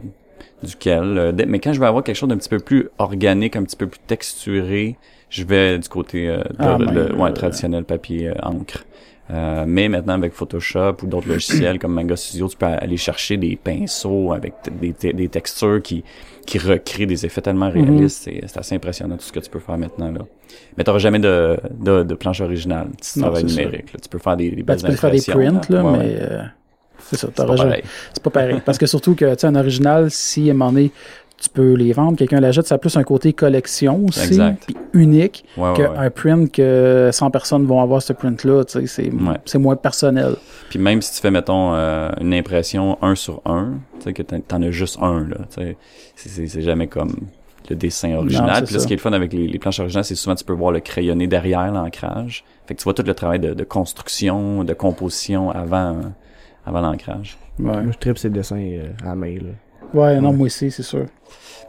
duquel. Euh, mais quand je vais avoir quelque chose d'un petit peu plus organique, un petit peu plus texturé, je vais du côté euh, ah, de, ouais, traditionnel papier encre. Euh, mais maintenant avec Photoshop ou d'autres logiciels comme Manga Studio, tu peux aller chercher des pinceaux avec des, des textures qui qui recréent des effets tellement mhm. réalistes. C'est assez impressionnant tout ce que tu peux faire maintenant là. Mais t'auras jamais de, de, de planche originale si tu travailles numérique. Là. Tu peux faire des, des ben, tu peux faire des prints là, mais euh, c'est ça. C'est pas, pareil. C'est pas pareil. Parce que surtout que tu sais un original, si à un moment donné tu peux les vendre, quelqu'un l'achète, ça a plus un côté collection aussi, puis unique, qu'un print que 100 personnes vont avoir ce print-là, tu sais, c'est moins personnel. Puis même si tu fais, mettons, euh, une impression un sur un, tu sais, que t'en as juste un, là, tu sais, c'est jamais comme le dessin original. Puis là, ce qui est le fun avec les, planches originales, c'est souvent tu peux voir le crayonné derrière l'ancrage. Fait que tu vois tout le travail de, construction, de composition avant, avant l'ancrage. Ouais. Moi, je tripe ces dessins euh, à main, là. Ouais, non, moi aussi, c'est sûr.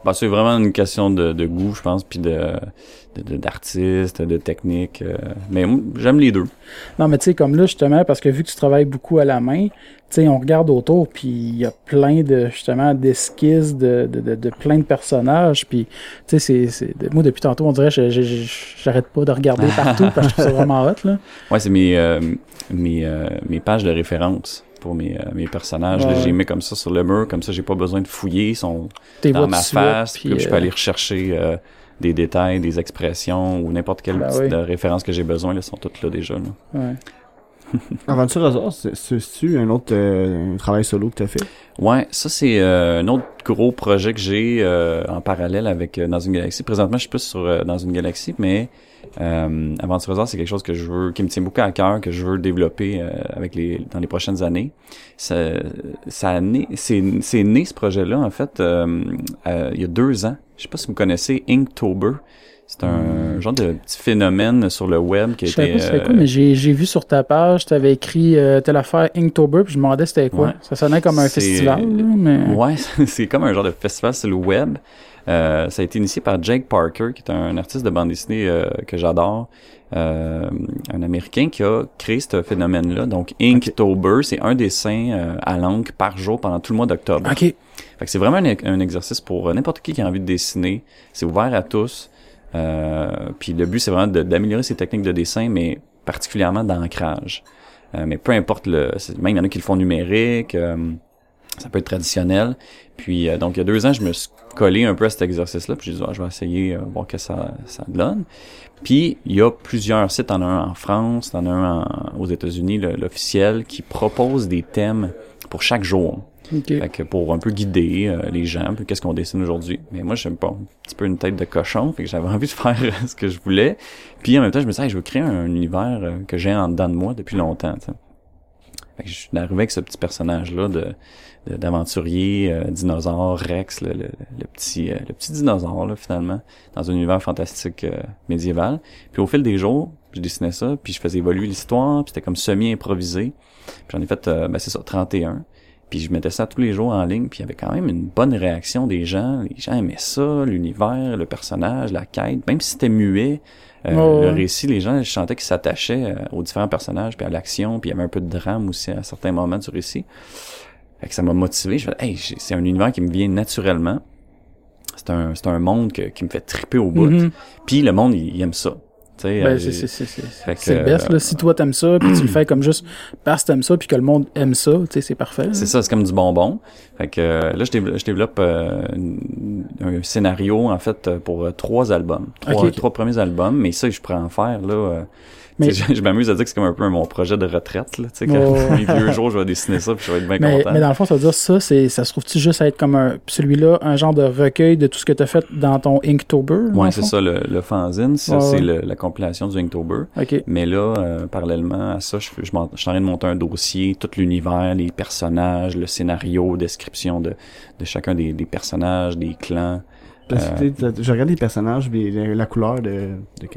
Bah, c'est vraiment une question de, de goût, je pense, puis de d'artiste, de, technique. Euh, mais j'aime les deux. Non, mais tu sais, comme là, justement, parce que vu que tu travailles beaucoup à la main, tu sais, on regarde autour, puis il y a plein de, justement, d'esquisses de, de, de, plein de personnages, puis, tu sais, c'est, moi, depuis tantôt, on dirait, j'arrête pas de regarder partout, parce que je trouve ça vraiment hot, là. <laughs> Ouais, c'est mes, euh, mes, euh, mes pages de référence pour mes, mes personnages. j'ai mis comme ça sur le mur, comme ça j'ai pas besoin de fouiller, ils sont dans ma face, puis, je peux aller rechercher des détails, des expressions ou n'importe quelle ben petite référence que j'ai besoin, là, sont toutes là déjà. Là. Ouais. <laughs> Aventure Hasard, c'est-tu un autre euh, travail solo que tu as fait? Ouais, ça c'est euh, un autre gros projet que j'ai euh, en parallèle avec Dans une galaxie. Présentement, je suis plus sur Dans une galaxie, mais euh, Aventure c'est quelque chose que je veux, qui me tient beaucoup à cœur, que je veux développer avec les dans les prochaines années. Ça, ça a né, c'est, c'est né ce projet-là en fait il y a deux ans. Je sais pas si vous connaissez Inktober. C'est un hmm. genre de petit phénomène sur le web qui a été... Je sais pas quoi, mais j'ai, vu sur ta page, tu avais écrit euh, telle affaire Inktober, puis je me demandais c'était quoi. Ça sonnait comme un festival, mais... Ouais, <laughs> c'est comme un genre de festival sur le web. Euh, ça a été initié par Jake Parker, qui est un artiste de bande dessinée euh, que j'adore, euh, un Américain qui a créé ce phénomène-là. Donc, Inktober, c'est un dessin à l'encre par jour pendant tout le mois d'octobre. OK. Fait que c'est vraiment un, exercice pour euh, n'importe qui qui a envie de dessiner. C'est ouvert à tous. Euh, puis le but, c'est vraiment d'améliorer ses techniques de dessin, mais particulièrement d'ancrage. Euh, mais peu importe le... Même il y en a qui le font numérique, ça peut être traditionnel. Puis donc il y a deux ans, je me suis collé un peu à cet exercice-là, puis j'ai dit ah, je vais essayer voir que ça, ça donne. Puis il y a plusieurs sites, en un en France, en un aux États-Unis, l'officiel, qui propose des thèmes pour chaque jour. Fait que pour un peu guider euh, les gens, qu'est-ce qu'on dessine aujourd'hui. Mais moi, j'aime pas un petit peu une tête de cochon, fait que j'avais <laughs> envie de faire ce que je voulais. Puis en même temps, je me disais, je veux créer un, univers euh, que j'ai en dedans de moi depuis longtemps. Fait que je suis arrivé avec ce petit personnage-là de d'aventurier, euh, dinosaure, Rex, le, le, petit le petit dinosaure là, finalement, dans un univers fantastique médiéval. Puis au fil des jours, je dessinais ça, puis je faisais évoluer l'histoire, puis c'était comme semi-improvisé. Puis j'en ai fait, ben c'est ça, 31. Puis je mettais ça tous les jours en ligne, puis il y avait quand même une bonne réaction des gens. Les gens aimaient ça, l'univers, le personnage, la quête, même si c'était muet. Euh, le récit, les gens, je sentais qu'ils s'attachaient euh, aux différents personnages, puis à l'action, puis il y avait un peu de drame aussi à certains moments du récit. Fait que ça m'a motivé. Je hey, c'est un univers qui me vient naturellement. C'est un, c'est un monde qui me fait triper au bout. Mm-hmm. Puis le monde, il aime ça. Ben, euh, c'est le best. Là. Si toi t'aimes ça, puis tu le fais comme juste parce que t'aimes ça, puis que le monde aime ça, c'est parfait. C'est ça, c'est comme du bonbon. Fait que euh, là, je développe, je développe euh, un scénario, en fait, pour trois albums. Trois, trois premiers albums, mais ça, je pourrais en faire, là mais... Je, m'amuse à dire que c'est comme un peu mon projet de retraite. Là, sais quand mes vieux jours, je vais dessiner ça puis je vais être bien content. Mais dans le fond, ça veut dire ça, c'est, ça se trouve-tu juste à être comme un, celui-là, un genre de recueil de tout ce que tu as fait dans ton Inktober? Oui, c'est ça, le, le fanzine, ça, c'est la compilation du Inktober. Okay. Mais là, euh, parallèlement à ça, je, je, je suis en train de monter un dossier, tout l'univers, les personnages, le scénario, description de, de chacun des, des personnages, des clans. Euh, je regarde les personnages, la couleur de,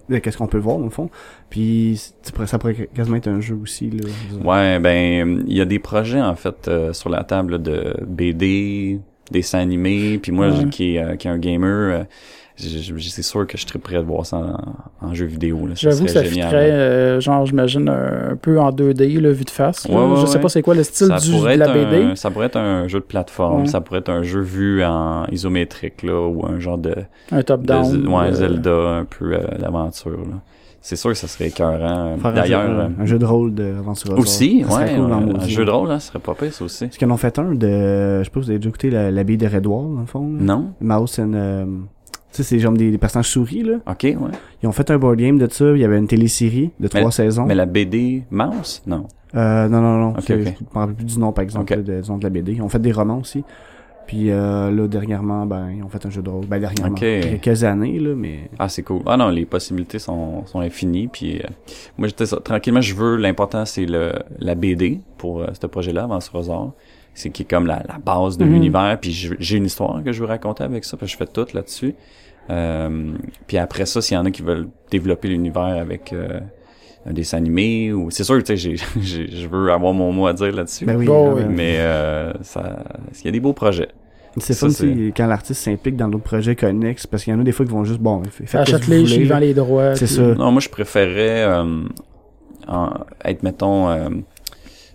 de, qu'est-ce qu'on peut voir le fond. Puis ça pourrait quasiment être un jeu aussi. Là, ouais, ben il y a des projets en fait euh, sur la table de BD, dessins animés. Puis moi, qui, euh, qui est un gamer c'est sûr que je serais prêt à voir ça en, jeu vidéo. J'avoue que ça génial, euh, genre, j'imagine, un, peu en 2D, là, vue de face. je sais pas c'est quoi le style du, de la BD. ça pourrait être un jeu de plateforme, ça pourrait être un jeu vu en isométrique, là, ou un genre de... Un top-down. Ouais, euh, Zelda, un peu euh, l'aventure, C'est sûr que ça serait écœurant. D'ailleurs... Un, jeu de rôle d'aventure. Aussi, ouais. un, jeu de rôle, là, ça serait pas pire, ça aussi. Parce qu'ils en ont fait un de... Je sais pas vous avez déjà écouté la, bille de Redwall, dans le fond. Non. Mouse and... Tu sais, c'est genre des, des, personnages souris, là. OK, ouais. Ils ont fait un board game de ça. Il y avait une télésérie de trois saisons. Mais la BD Mouse? Non. Euh, non, non, non. Ok. Je me rappelle plus du nom, par exemple, de, disons, de la BD. Ils ont fait des romans aussi. Puis euh, là, dernièrement, ben, ils ont fait un jeu de rôle. Ben, dernièrement. Okay. Quelques années, là, mais... Ah, c'est cool. Ah non, les possibilités sont, sont infinies. Puis euh, moi, j'étais. Tranquillement, je veux... L'important, c'est le la BD pour euh, ce projet-là, Avance Rosard c'est qui est comme la, la base de mhm. l'univers puis j'ai une histoire que je veux raconter avec ça puis je fais tout là-dessus euh, puis après ça s'il y en a qui veulent développer l'univers avec euh, un dessin animé ou c'est sûr tu sais <laughs> je veux avoir mon mot à dire là-dessus ben oui, oh, mais euh, ça il y a des beaux projets C'est fun quand l'artiste s'implique dans d'autres projets connexes, parce qu'il y en a des fois qui vont juste, bon, achète-les, je les droits. C'est ça. Non, moi, je préférais euh, être, mettons,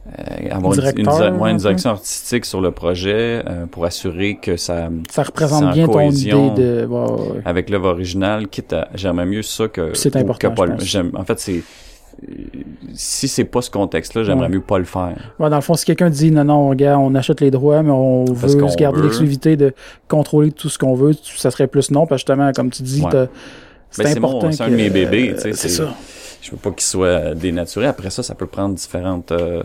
euh, euh, avoir une, une, direction artistique sur le projet euh, pour assurer que ça ça représente bien ton idée de avec l'œuvre originale quitte à j'aimerais mieux ça que c'est important en fait c'est si c'est pas ce contexte-là, j'aimerais mieux pas le faire. dans le fond, si quelqu'un dit non, non, gars, on achète les droits, mais on veut se garder l'exclusivité de contrôler tout ce qu'on veut, ça serait plus non, parce que justement, comme tu dis, c'est ben, important. C'est un de mes bébés, tu sais. c'est ça je veux pas qu'il soit dénaturé. Après ça, ça peut prendre différentes euh,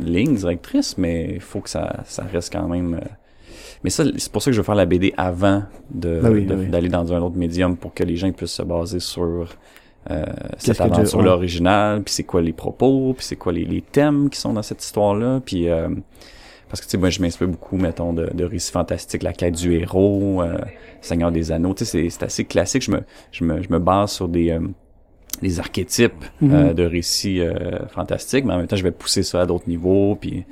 lignes directrices, mais il faut que ça, ça reste quand même. Euh, mais ça, c'est pour ça que je veux faire la BD avant de, ben d'aller dans un autre médium pour que les gens puissent se baser sur euh, cette aventure l'original, puis c'est quoi les propos, puis c'est quoi les, les, thèmes qui sont dans cette histoire-là, puis euh, parce que tu sais moi je m'inspire beaucoup mettons de, de récits fantastiques, la quête du héros, Seigneur des Anneaux, tu sais c'est assez classique. Je me je me je me base sur des les archétypes mhm. euh, de récits euh, fantastiques, mais en même temps, je vais pousser ça à d'autres niveaux, puis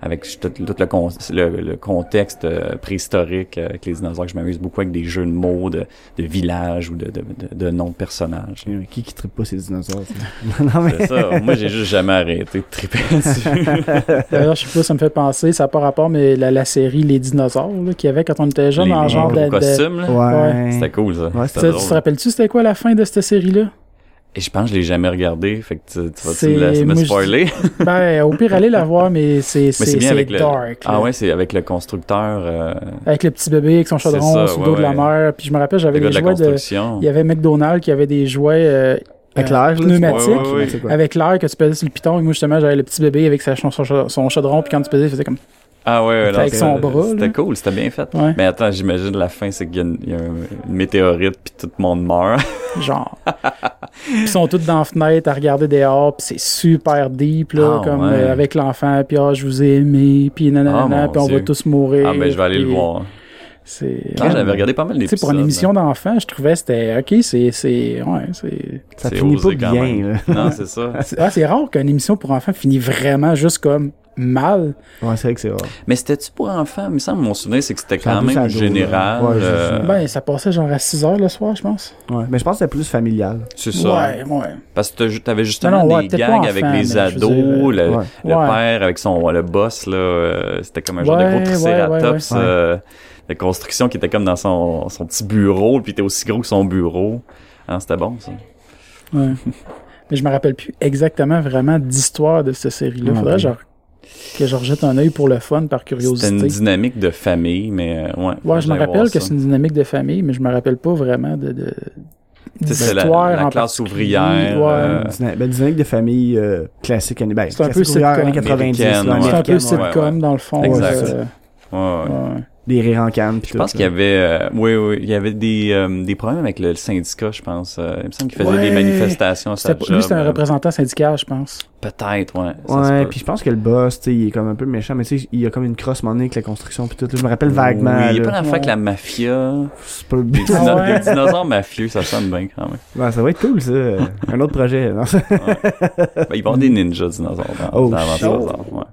avec tout, le, le, contexte euh, préhistorique avec les dinosaures, je m'amuse beaucoup avec des jeux de mots, de, de villages ou de, de, de, noms de personnages. Qui qui tripe pas ces dinosaures? <laughs> non, mais... C'est ça. Moi, j'ai juste jamais arrêté de triper <laughs> dessus. D'ailleurs, je sais pas, ça me fait penser, ça n'a pas rapport, mais la, la série Les dinosaures qu'il y avait quand on était jeune, en genre de... costumes, là? Ouais. C'était cool, ça. Ouais, tu te rappelles-tu c'était quoi la fin de cette série-là? Et je pense que je l'ai jamais regardé, fait que tu, tu vas me, spoiler? <laughs> ben, au pire, allez la voir, mais c'est c'est dark. Ah ouais, c'est avec le constructeur. Euh... Avec le petit bébé avec son chaudron sur le dos de la mer. Puis je me rappelle, j'avais des jouets de... Il y avait McDonald's qui avait des jouets... Euh, avec l'air, pneumatiques, avec l'air que tu pesais sur le piton. Et moi, justement, j'avais le petit bébé avec sa, son, son, chaudron, puis quand tu pesais, il faisait comme... Ah ouais, avec son bras. C'était cool, c'était bien fait. Mais attends, j'imagine la fin, c'est qu'il y, a une, météorite puis tout le monde meurt. <laughs> Genre. <laughs> ils sont tous dans la fenêtre à regarder dehors, puis c'est super deep là, ah, comme euh, avec l'enfant, puis ah je vous ai aimé, puis nanana, oh, puis on va tous mourir. Ah ben je vais aller le voir. C'est. Ah, j'avais regardé pas mal d'épisodes. pour une émission d'enfant, je trouvais c'était ok, c'est c'est ouais, c'est ça finit pas bien. non, c'est ça. <laughs> Ah, c'est rare qu'une émission pour enfants finisse vraiment juste comme mal. Ouais, c'est vrai que c'est rare. Mais c'était-tu pour enfants? Il me semble, mon souvenir, c'est que c'était quand même général. Ouais, euh... Ben, ça passait genre à 6 heures le soir, je pense. Ouais, mais je pense que c'était plus familial. C'est ça. Ouais, ouais. Parce que t'avais justement non, des gangs avec les ados, le, père avec son, le boss, là, euh, c'était comme un genre de gros triceratops, euh, de construction qui était comme dans son, son petit bureau, puis était aussi gros que son bureau. Ah, c'était bon, ça. Ouais. mais je me rappelle plus exactement vraiment d'histoire de cette série-là. Faudrait genre que je rejette un œil pour le fun, par curiosité. C'est une dynamique de famille, mais euh, ouais. Ouais, je me rappelle que c'est une dynamique de famille, mais je me rappelle pas vraiment de, de c'est la, la classe ouvrière. Ouais. Euh... Ben, dynamique de famille euh, classique. Ben, c'est un peu sitcom. années 90. C'est un peu sitcom, dans le fond. Exact. Euh, ouais, ouais des rires en canne. Je pense qu'il y avait, euh, oui, oui, il y avait des, euh, des problèmes avec le, syndicat, je pense. Euh, il me semble qu'il faisait des manifestations à sa job. Lui, c'était un représentant syndical, je pense. Peut-être, ouais. Ouais, puis je pense que le boss, tu sais, il est comme un peu méchant, mais tu sais, il y a comme une crosse monnaie avec la construction, puis tout. Je me rappelle vaguement. Oui, il y a pas la avec la mafia. C'est pas le but. Des, dinosaures mafieux, ça sonne bien quand même. Ouais, ça va être cool, ça. un autre projet. Non? ouais. <laughs> ben, ils vont avoir des ninjas dinosaures dans, oh, dans ouais.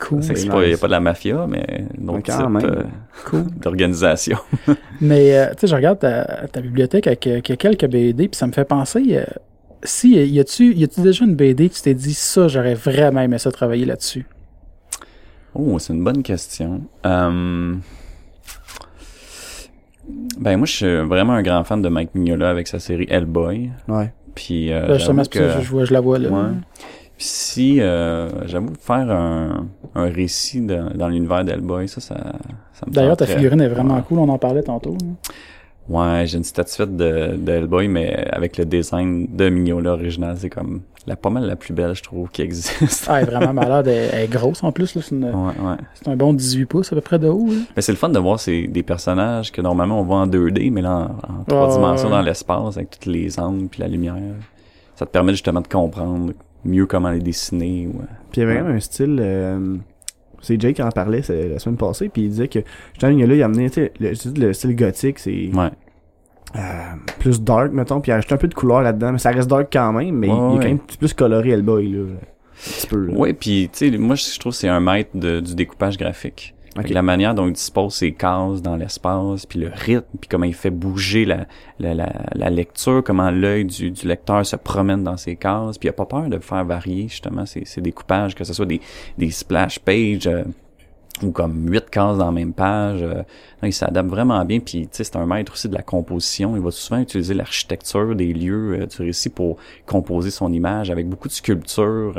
Cool. Il n'y a pas de la mafia, mais d'autres types euh, cool. <laughs> d'organisation. <laughs> mais, euh, tu sais, je regarde ta, ta bibliothèque avec, euh, quelques BD, puis ça me fait penser, si, y a-tu y a-tu déjà une BD que tu t'es dit, ça, j'aurais vraiment aimé ça travailler là-dessus? Oh, c'est une bonne question. ben, moi, je suis vraiment un grand fan de Mike Mignola avec sa série Hellboy. Ouais. Puis, euh, ben, justement, que... je, je, la vois là. Ouais si euh, j'avoue faire un, un récit dans l'univers d'Hellboy, ça, ça, ça me D'ailleurs, ta figurine est vraiment cool, on en parlait tantôt. Ouais, j'ai une statuette de, de Hellboy, mais avec le design de Mignola original, c'est comme la pas mal la plus belle, je trouve, qui existe. ah, elle est vraiment <laughs> malade, elle, est grosse en plus. Là, c'est, ouais, ouais. c'est un bon 18 pouces à peu près de haut. Mais c'est le fun de voir c'est des personnages que normalement on voit en 2D, mais là en, trois dimensions dans l'espace, avec toutes les angles puis la lumière. Ça te permet justement de comprendre mieux comment les dessiner. Ouais. Puis il y avait même un style... Euh, c'est Jake qui en parlait la semaine passée, puis il disait que justement, là, il a amené le, le style gothique, c'est... Ouais. Euh, plus dark, mettons, puis il a ajouté un peu de couleur là-dedans, mais ça reste dark quand même, mais il, est quand même plus coloré Hellboy, là. Un petit peu, Oui, puis tu sais, moi je trouve que c'est un maître de, du découpage graphique. La manière dont il dispose ses cases dans l'espace, puis le rythme, puis comment il fait bouger la, la, la, lecture, comment l'œil du, du, lecteur se promène dans ses cases, puis il a pas peur de faire varier justement ses, ses découpages, que ce soit des, des splash pages, euh, ou comme huit cases dans la même page. Euh, il s'adapte vraiment bien. Puis, tu sais, c'est un maître aussi de la composition. Il va souvent utiliser l'architecture des lieux euh, du récit pour composer son image avec beaucoup de sculptures.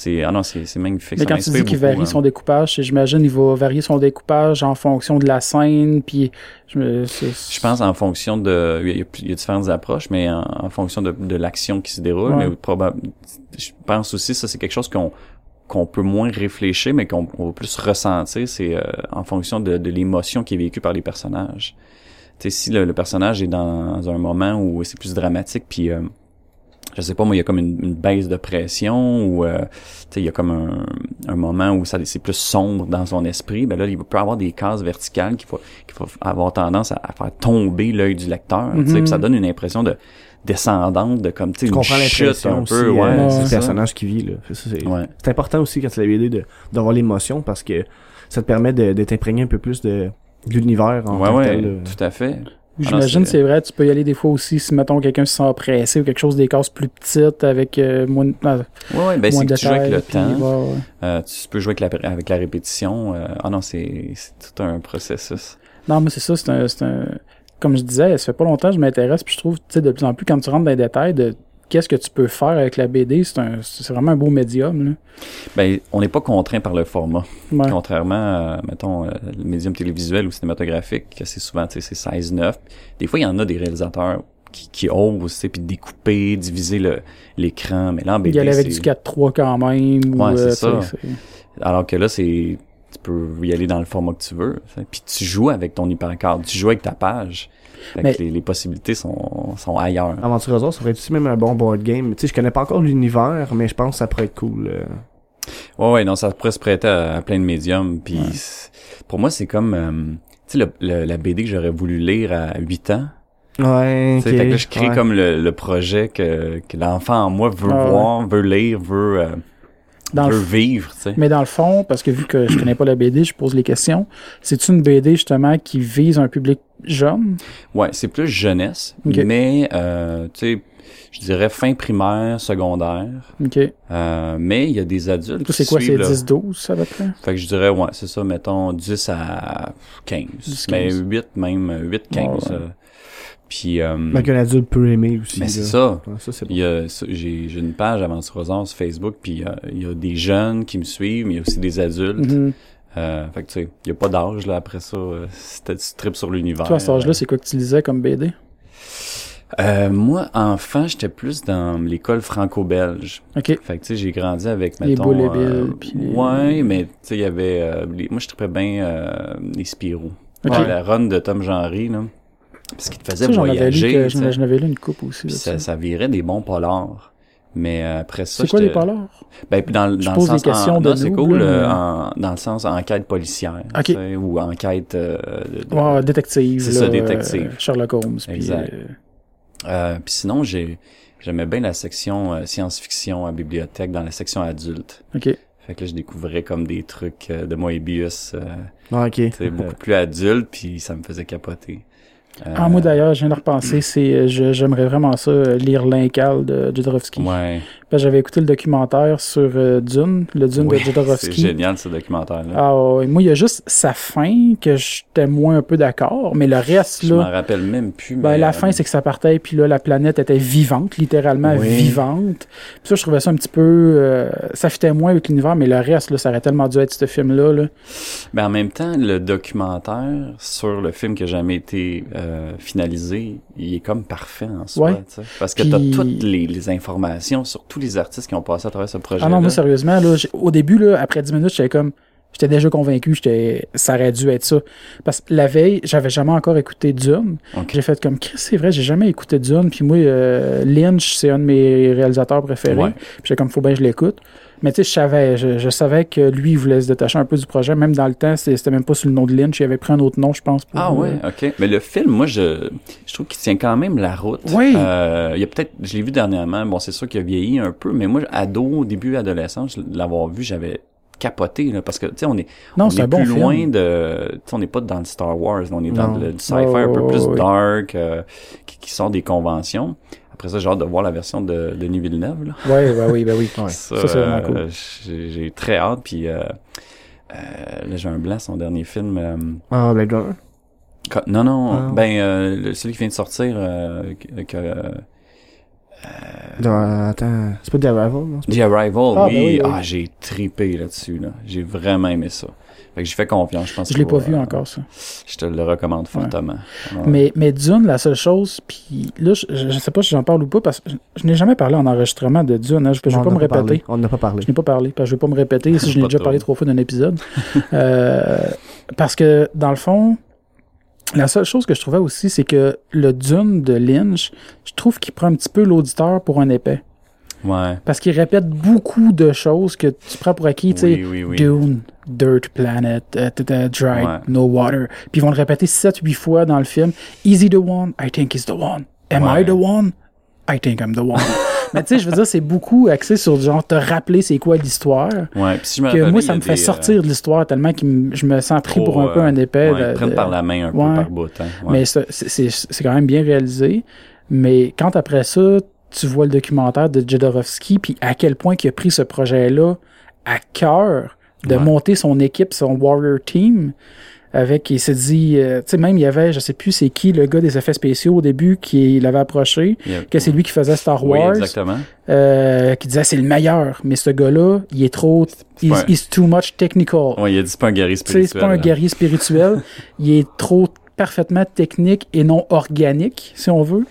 C'est ah non, c'est magnifique. Mais quand tu dis qu'il varie son découpage, j'imagine il va varier son découpage en fonction de la scène. Puis, je, je pense en fonction de, il y a, il y a différentes approches, mais en, fonction de, de l'action qui se déroule. Mais probable, je pense aussi ça c'est quelque chose qu'on qu'on peut moins réfléchir, mais qu'on va plus ressentir, c'est euh, en fonction de, de l'émotion qui est vécue par les personnages. Sais, si le, personnage est dans un moment où c'est plus dramatique, puis euh, je sais pas moi, il y a comme une, baisse de pression ou euh, il y a comme un, un moment où ça c'est plus sombre dans son esprit, ben là il peut avoir des cases verticales qu'il faut qu'il faut avoir tendance à, faire tomber l'œil du lecteur, tu sais, mm-hmm. ça donne une impression de descendante de comme tu sais une chute un peu ouais, euh, c'est le personnage qui vit là. C'est ouais. important aussi quand tu la BD de d'avoir l'émotion parce que ça te permet de, de t'imprégner un peu plus de, de l'univers en ouais, ouais, tel, tout à fait J'imagine c'est vrai, tu peux y aller des fois aussi si mettons quelqu'un se sent pressé ou quelque chose des cases plus petites avec euh, moins de euh, Ouais ouais, ben c'est que tu joues avec le temps. Euh, tu peux jouer avec la avec la répétition. Euh, ah non, c'est c'est tout un processus. Non, mais c'est ça, c'est un un comme je disais, ça fait pas longtemps que je m'intéresse, puis je trouve, tu sais, de plus en plus, quand tu rentres dans les détails de qu'est-ce que tu peux faire avec la BD, c'est un, c'est vraiment un beau médium, là. Ben, on n'est pas contraint par le format. Contrairement à, mettons, euh, le médium télévisuel ou cinématographique, assez souvent, c'est 16-9. Des fois, il y en a des réalisateurs qui, qui osent, puis découper, diviser le, l'écran, mais là, en BD, Il y avec du 4-3 quand même. Ouais, c'est euh, ça. Alors que là, c'est tu peux y aller dans le format que tu veux. Puis tu joues avec ton hypercard, tu joues avec ta page. Mais les, les, possibilités sont, sont ailleurs. Aventure ça pourrait être aussi même un bon board game. Tu sais, je connais pas encore l'univers, mais je pense que ça pourrait être cool. Euh. Ouais, ouais, non, ça pourrait se prêter à, plein de médiums. Puis pour moi, c'est comme, euh, tu sais, le, la BD que j'aurais voulu lire à 8 ans. Ouais, okay, fait que là, je crée comme le, le, projet que, que l'enfant en moi veut voir, veut lire, veut... Euh, dans veut vivre, tu sais. Mais dans le fond, parce que vu que je connais pas la BD, je pose les questions. C'est une BD justement qui vise un public jeune? Ouais, c'est plus jeunesse, mais euh, tu sais, je dirais fin primaire, secondaire. OK. Euh, mais il y a des adultes C'est quoi, c'est 10-12, ça va près? Fait que je dirais, ouais, c'est ça, mettons 10 à 15. 10, 15. Mais 8 même, 8-15. Puis, euh, mais qu'un adulte peut aimer aussi. Mais c'est ça. ça c'est bon. j'ai, j'ai une page Aventurosaure sur Facebook, puis euh, il y a des jeunes qui me suivent, mais il y a aussi des adultes. Mm-hmm. euh, fait que tu sais, il y a pas d'âge là après ça. Euh, c'était tu trip sur l'univers. Toi, à cet âge-là, c'est quoi que tu lisais comme BD? Euh, moi, enfant, j'étais plus dans l'école franco-belge. OK. Fait que, tu sais, j'ai grandi avec, mettons... Les boules et euh, les... Ouais, mais, tu sais, il y avait... Euh, moi, je tripais bien les Spirou. Okay. la run de Tom Genry, là. Parce qu'il te faisait ça, voyager. J'en avais lu une coupe aussi. ça, ça virait des bons polars. Mais euh, après ça, c'est quoi les polars? Ben dans, dans le sens en, c'est cool euh, en, dans le sens enquête policière okay. ou enquête euh, de, détective. C'est ça, détective. Euh, Sherlock Holmes. Exact. Puis, euh... puis sinon, j'ai j'aimais bien la section science-fiction à bibliothèque dans la section adulte. Ok. Fait que là, je découvrais comme des trucs de Moebius. ah, ok. beaucoup plus adulte, puis ça me faisait capoter. Ah, moi d'ailleurs, je viens de repenser, c'est, j'aimerais vraiment ça, lire L'Incal de Jodorowsky. Ouais. J'avais écouté le documentaire sur euh, Dune, le Dune de Jodorowsky. C'est génial ce documentaire-là. Ah ouais, moi il y a juste sa fin que j'étais moins un peu d'accord, mais le reste là. Je m'en rappelle même plus. Ben, la fin c'est que ça partait puis là la planète était vivante, littéralement vivante. Puis ça je trouvais ça un petit peu, euh, ça fitait moins avec l'univers, mais le reste là, ça aurait tellement dû être ce film-là. Là. Ben en même temps, le documentaire sur le film qui a jamais été euh, finalisé, il est comme parfait en soi. Parce que tu as toutes les, informations sur tous les artistes qui ont passé à travers ce projet. -là. Ah non, moi sérieusement, là, au début, là, après 10 minutes, j'étais comme. J'étais déjà convaincu, j'étais, ça aurait dû être ça. Parce que la veille, j'avais jamais encore écouté Dune. J'ai fait comme, c'est vrai, j'ai jamais écouté Dune. Puis moi, euh, Lynch, c'est un de mes réalisateurs préférés. Puis j'étais comme, faut bien que je l'écoute. Mais tu sais, je savais, je, savais que lui, il voulait se détacher un peu du projet. Même dans le temps, c'était même pas sous le nom de Lynch. Il avait pris un autre nom, je pense. ah ouais, euh, ok. Mais le film, moi, je, je trouve qu'il tient quand même la route. Oui. Euh, il y a peut-être, je l'ai vu dernièrement. Bon, c'est sûr qu'il a vieilli un peu, mais moi, ado, au début adolescent, l'avoir vu, j'avais capoter là, parce que tu sais on est non, on est, plus loin de on n'est pas dans le Star Wars on est dans le, sci-fi un peu plus dark euh, qui, qui, sort des conventions après ça j'ai hâte de voir la version de Denis Villeneuve là. ouais bah oui bah oui <laughs> ça, ça c'est vraiment cool euh, j'ai très hâte puis euh, là j'ai un blanc son dernier film ah Blade Runner? Non non ah. ben celui qui vient de sortir que euh, attends, c'est pas The Arrival, non? The Arrival, ah, ben oui. Ah, j'ai tripé là-dessus, là. J'ai vraiment aimé ça. Fait que j'ai fait confiance, je pense. Je l'ai pas vu encore, ça. Je te le recommande fortement. Mais, mais Dune, la seule chose, puis là, je, je, sais pas si j'en parle ou pas, parce que je, n'ai jamais parlé en enregistrement de Dune. Hein. Je, ne vais pas me répéter. On n'a pas parlé. Je n'ai pas parlé, parce que je vais pas me répéter <laughs> si je l'ai déjà parlé trois fois d'un épisode. <laughs> euh, parce que, dans le fond, la seule chose que je trouvais aussi, c'est que le Dune de Lynch, je trouve qu'il prend un petit peu l'auditeur pour un épais. Ouais. Parce qu'il répète beaucoup de choses que tu prends pour acquis, tu sais, Dune, Dirt Planet, uh, Dry, No Water. Puis ils vont le répéter 7-8 fois dans le film. Is he the one? I think he's the one. Am I the one? I think I'm the one. <laughs> Mais tu sais, je veux dire, c'est beaucoup axé sur genre te rappeler c'est quoi l'histoire. Ouais, puis si je me que moi, ça me fait sortir euh, de l'histoire tellement que je me sens pris pour un peu un épais. Ouais, de, par la main un peu par bout. Hein. Mais c'est quand même bien réalisé. Mais quand après ça, tu vois le documentaire de Jodorowsky, puis à quel point il a pris ce projet-là à cœur de monter son équipe, son Warrior Team, avec, il s'est dit, euh, tu sais, même il y avait, je sais plus c'est qui, le gars des effets spéciaux au début qui l'avait approché, que c'est lui qui faisait Star Wars. Oui, exactement. Euh, qui disait c'est le meilleur, mais ce gars-là, il est trop, he's, too much technical. Il a dit c'est pas un guerrier spirituel. C'est pas un guerrier spirituel. <laughs> il est trop parfaitement technique et non organique, si on veut.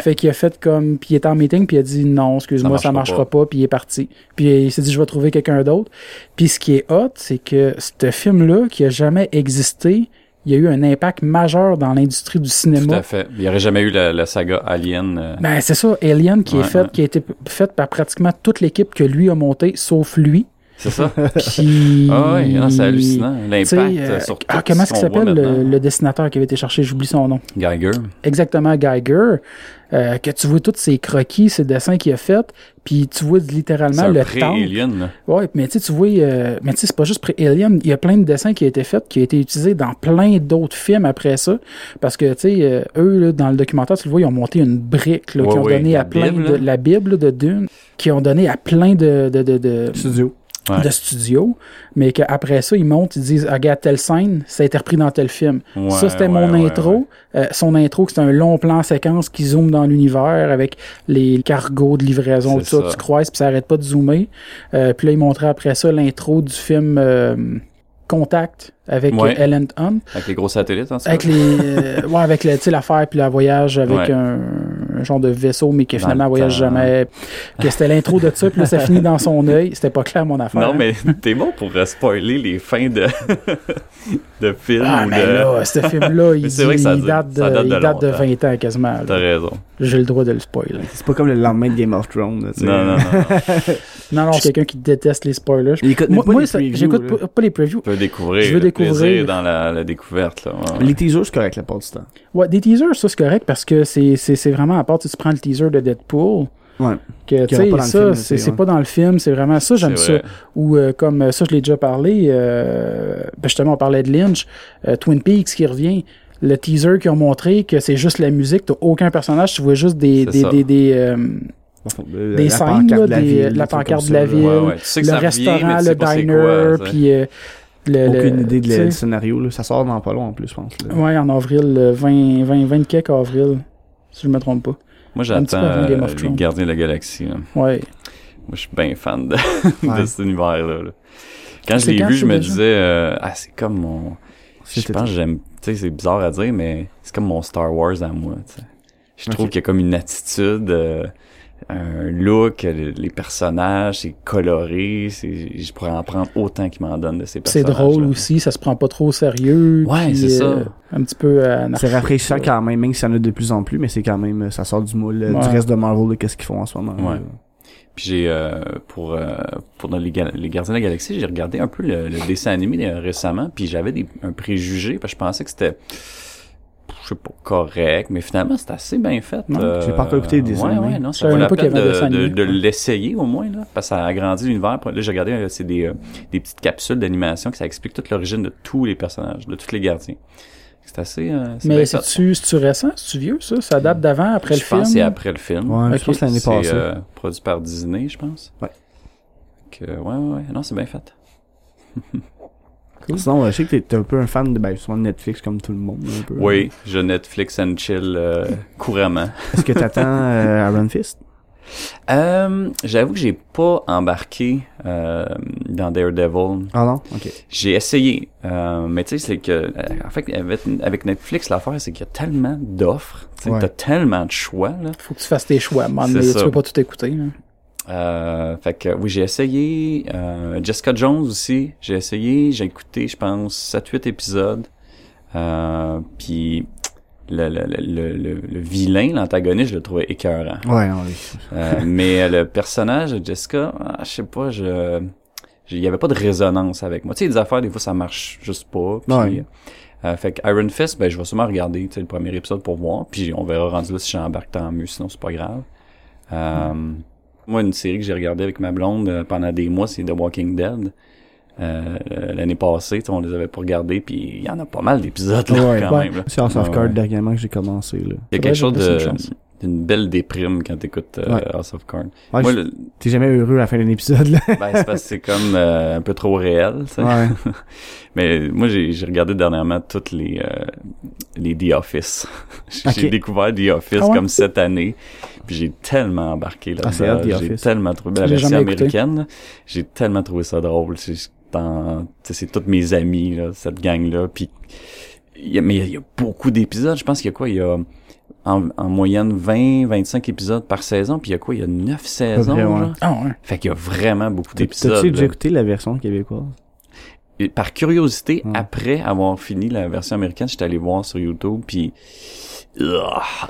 Fait qu'il a fait comme, puis il était en meeting, puis il a dit non, excuse-moi, ça, marchera pas. puis il est parti. Puis il s'est dit je vais trouver quelqu'un d'autre. Puis ce qui est hot, c'est que ce film-là, qui a jamais existé, il y a eu un impact majeur dans l'industrie du cinéma. Tout à fait. Il n'y aurait jamais eu la, saga Alien. Euh. Ben c'est ça, Alien qui est faite, qui a été faite par pratiquement toute l'équipe que lui a montée, sauf lui. C'est ça? <laughs> Puis, ah oui, c'est hallucinant. L'impact euh, sur tout ah, Comment est-ce qu'il s'appelle le, dessinateur qui avait été cherché? J'oublie son nom. Geiger. Exactement, Geiger. Euh, que tu vois tous ses croquis, ses dessins qu'il a fait, puis tu vois littéralement le temps. alien Ouais, mais tu vois, euh, mais tu sais, c'est pas juste pré-alien. Il y a plein de dessins qui ont été faits, qui ont été utilisés dans plein d'autres films après ça, parce que tu sais, euh, eux là, dans le documentaire, tu le vois, ils ont monté une brique là, qui ont donné à plein de la Bible de Dune, qui ont donné à plein de de de, de studios de studio, mais qu'après ça, ils montent, ils disent, regarde, telle scène, ça a été repris dans tel film. ça, c'était mon intro. Euh, son intro, c'est un long plan séquence qui zoome dans l'univers avec les cargos de livraison, tout ça, tu croises, puis ça arrête pas de zoomer. Euh, puis là, ils montraient après ça l'intro du film euh, Contact avec Ellen Hunt. Avec les gros satellites, hein, Avec les, <laughs> euh, ouais, avec le, l'affaire puis la voyage avec un, genre de vaisseau, mais qui finalement voyage jamais. Que c'était l'intro de ça, puis là, ça finit dans son œil. C'était pas clair, mon affaire. Non, mais t'es bon pour spoiler les fins de, de films. Ah, mais là, ce film-là, <laughs> il, il, date de, il date de 20 ans quasiment. T'as raison. J'ai le droit de le spoiler. C'est pas comme le lendemain de Game of Thrones. non, non, non. non, <laughs> non, quelqu'un qui déteste les spoilers. moi, moi j'écoute pas, les previews. Tu peux découvrir. Je veux découvrir. dans la, la découverte. Là. Les teasers, c'est correct la part du temps. Ouais, des teasers, ça, c'est correct parce que c'est vraiment à part, tu prends le teaser de Deadpool. Ouais. Que, tu sais, ça, c'est pas dans le film, c'est vraiment ça, j'aime ça. Ou euh, comme ça, je l'ai déjà parlé, euh, ben justement, on parlait de Lynch, euh, Twin Peaks qui revient. Le teaser qu'ils ont montré que c'est juste la musique, t'as aucun personnage, tu vois juste des, des, des, des, euh, des scènes, là, la, des, la pancarte de la ville, le restaurant, le diner, puis le, Aucune idée de le, du scénario. Là. Ça sort dans pas long en plus, je pense. Là. Ouais, en avril, 20, 20, 20 quelques avril, si je me trompe pas. Moi, j'attends euh, les Gardiens de la Galaxie. Là. Ouais. Moi, je suis bien fan de, <laughs> de cet univers-là. Quand je l'ai vu, je me disais, euh, ah, c'est comme mon... Je pense que j'aime... Tu sais, c'est bizarre à dire, mais c'est comme mon Star Wars à moi, tu sais. Je trouve qu'il y a comme une attitude... Euh, un look, les personnages, c'est coloré, je pourrais en prendre autant qu'ils m'en donnent de ces personnages. C'est drôle aussi, ça se prend pas trop au sérieux. Ouais, c'est ça. Euh, un petit peu euh, C'est rafraîchissant quand même, même si y en a de plus en plus, mais c'est quand même, ça sort du moule du reste de Marvel de qu'est-ce qu'ils font en ce moment. Ouais. Puis j'ai euh, pour pour les, les, Gardiens de la Galaxie, j'ai regardé un peu le, dessin animé récemment, puis j'avais un préjugé parce que je pensais que c'était je sais pas, correct, mais finalement, c'est assez bien fait. Euh, j'ai pas encore écouté des Ouais, ouais, non, ça vaut la peine de, de, l'essayer au moins, là, parce que ça agrandit l'univers. Là, j'ai regardé, euh, c'est des, euh, des petites capsules d'animation que ça explique toute l'origine de tous les personnages, de tous les gardiens. C'est assez. Euh, mais c'est-tu récent? C'est-tu vieux, ça? Ça date d'avant, après le film? Je pense que c'est après le film. Ouais, je pense l'année passée. Euh, produit par Disney, je pense. Ouais. Que, ouais, ouais, ouais. Non, c'est bien fait. <laughs> Cool. Sinon, je sais que t'es un peu un fan de, ben, de Netflix comme tout le monde. Un peu, oui, je Netflix and chill euh, couramment. <laughs> Est-ce que t'attends euh, Iron Fist? Euh, J'avoue que j'ai pas embarqué euh, dans Daredevil. Ah non? Ok. J'ai essayé. Euh, mais tu sais, c'est que... Euh, en fait, avec, Netflix, l'affaire, c'est qu'il y a tellement d'offres. Tu as tellement de choix. Là. Faut que tu fasses tes choix. Man, mais tu peux pas tout écouter. Euh, fait que oui, j'ai essayé. Euh, Jessica Jones aussi, j'ai essayé. J'ai écouté, je pense, 7-8 épisodes. Euh, puis le, le, le, le, vilain, l'antagoniste, je le trouvais écœurant. Ouais, oui. euh, mais le personnage de Jessica, ah, je sais pas, je il y avait pas de résonance avec moi. Tu sais, des affaires, des fois, ça marche juste pas. Puis, euh, fait que Iron Fist, ben, je vais sûrement regarder le premier épisode pour voir. Puis on verra rendu là si j'embarque tant mieux, sinon c'est pas grave. Euh, moi, une série que j'ai regardée avec ma blonde euh, pendant des mois, c'est The Walking Dead. Euh, l'année passée, on les avait pas regardés, puis il y en a pas mal d'épisodes là, quand même. C'est of Cards dernièrement que j'ai commencé. Là. Il y a quelque chose de d'une belle déprime quand t'écoutes euh, House of Cards. Ouais, moi, t'es jamais heureux à la fin d'un épisode là. ben c'est parce que c'est comme euh, un peu trop réel. Ouais. <laughs> Mais moi j'ai regardé dernièrement toutes les les The Office. <laughs> j'ai découvert The Office ah comme cette année. Puis j'ai tellement embarqué là. Ah, j'ai tellement trouvé la version américaine. J'ai tellement trouvé ça drôle. C'est toutes mes amis là, cette gang là. Puis y a, mais il y, a beaucoup d'épisodes. Je pense qu'il y a quoi? Il y a en, en, moyenne 20, 25 épisodes par saison. Puis il y a quoi? Il y a 9 saisons. Genre? Ah ouais. Fait qu'il y a vraiment beaucoup d'épisodes. T'as-tu déjà écouté la version québécoise? Par curiosité, après avoir fini la version américaine, j'étais allé voir sur YouTube, puis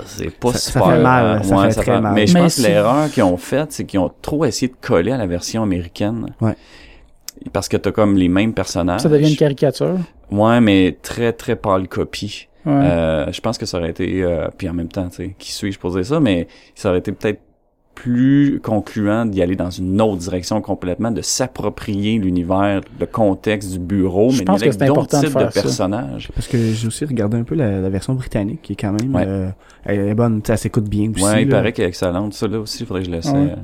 c'est pas ça, super. Ça fait mal. Ça fait très mal. Mais je pense que l'erreur qu'ils ont faite, c'est qu'ils ont trop essayé de coller à la version américaine. Ouais. Parce que t'as comme les mêmes personnages. Ça devient une caricature. Ouais, mais très très pâle copie. Ouais. Euh, je pense que ça aurait été, euh, puis en même temps, tu sais, qui suis-je pour dire ça, mais ça aurait été peut-être plus concluant d'y aller dans une autre direction complètement, de s'approprier l'univers, le contexte du bureau, mais avec d'autres types de, personnages. Parce que j'ai aussi regardé un peu la, version britannique, qui est quand même, euh, elle est bonne, ça s'écoute bien aussi. Ouais, il paraît qu'elle est excellente. Ça, là aussi, il faudrait que je l'essaie.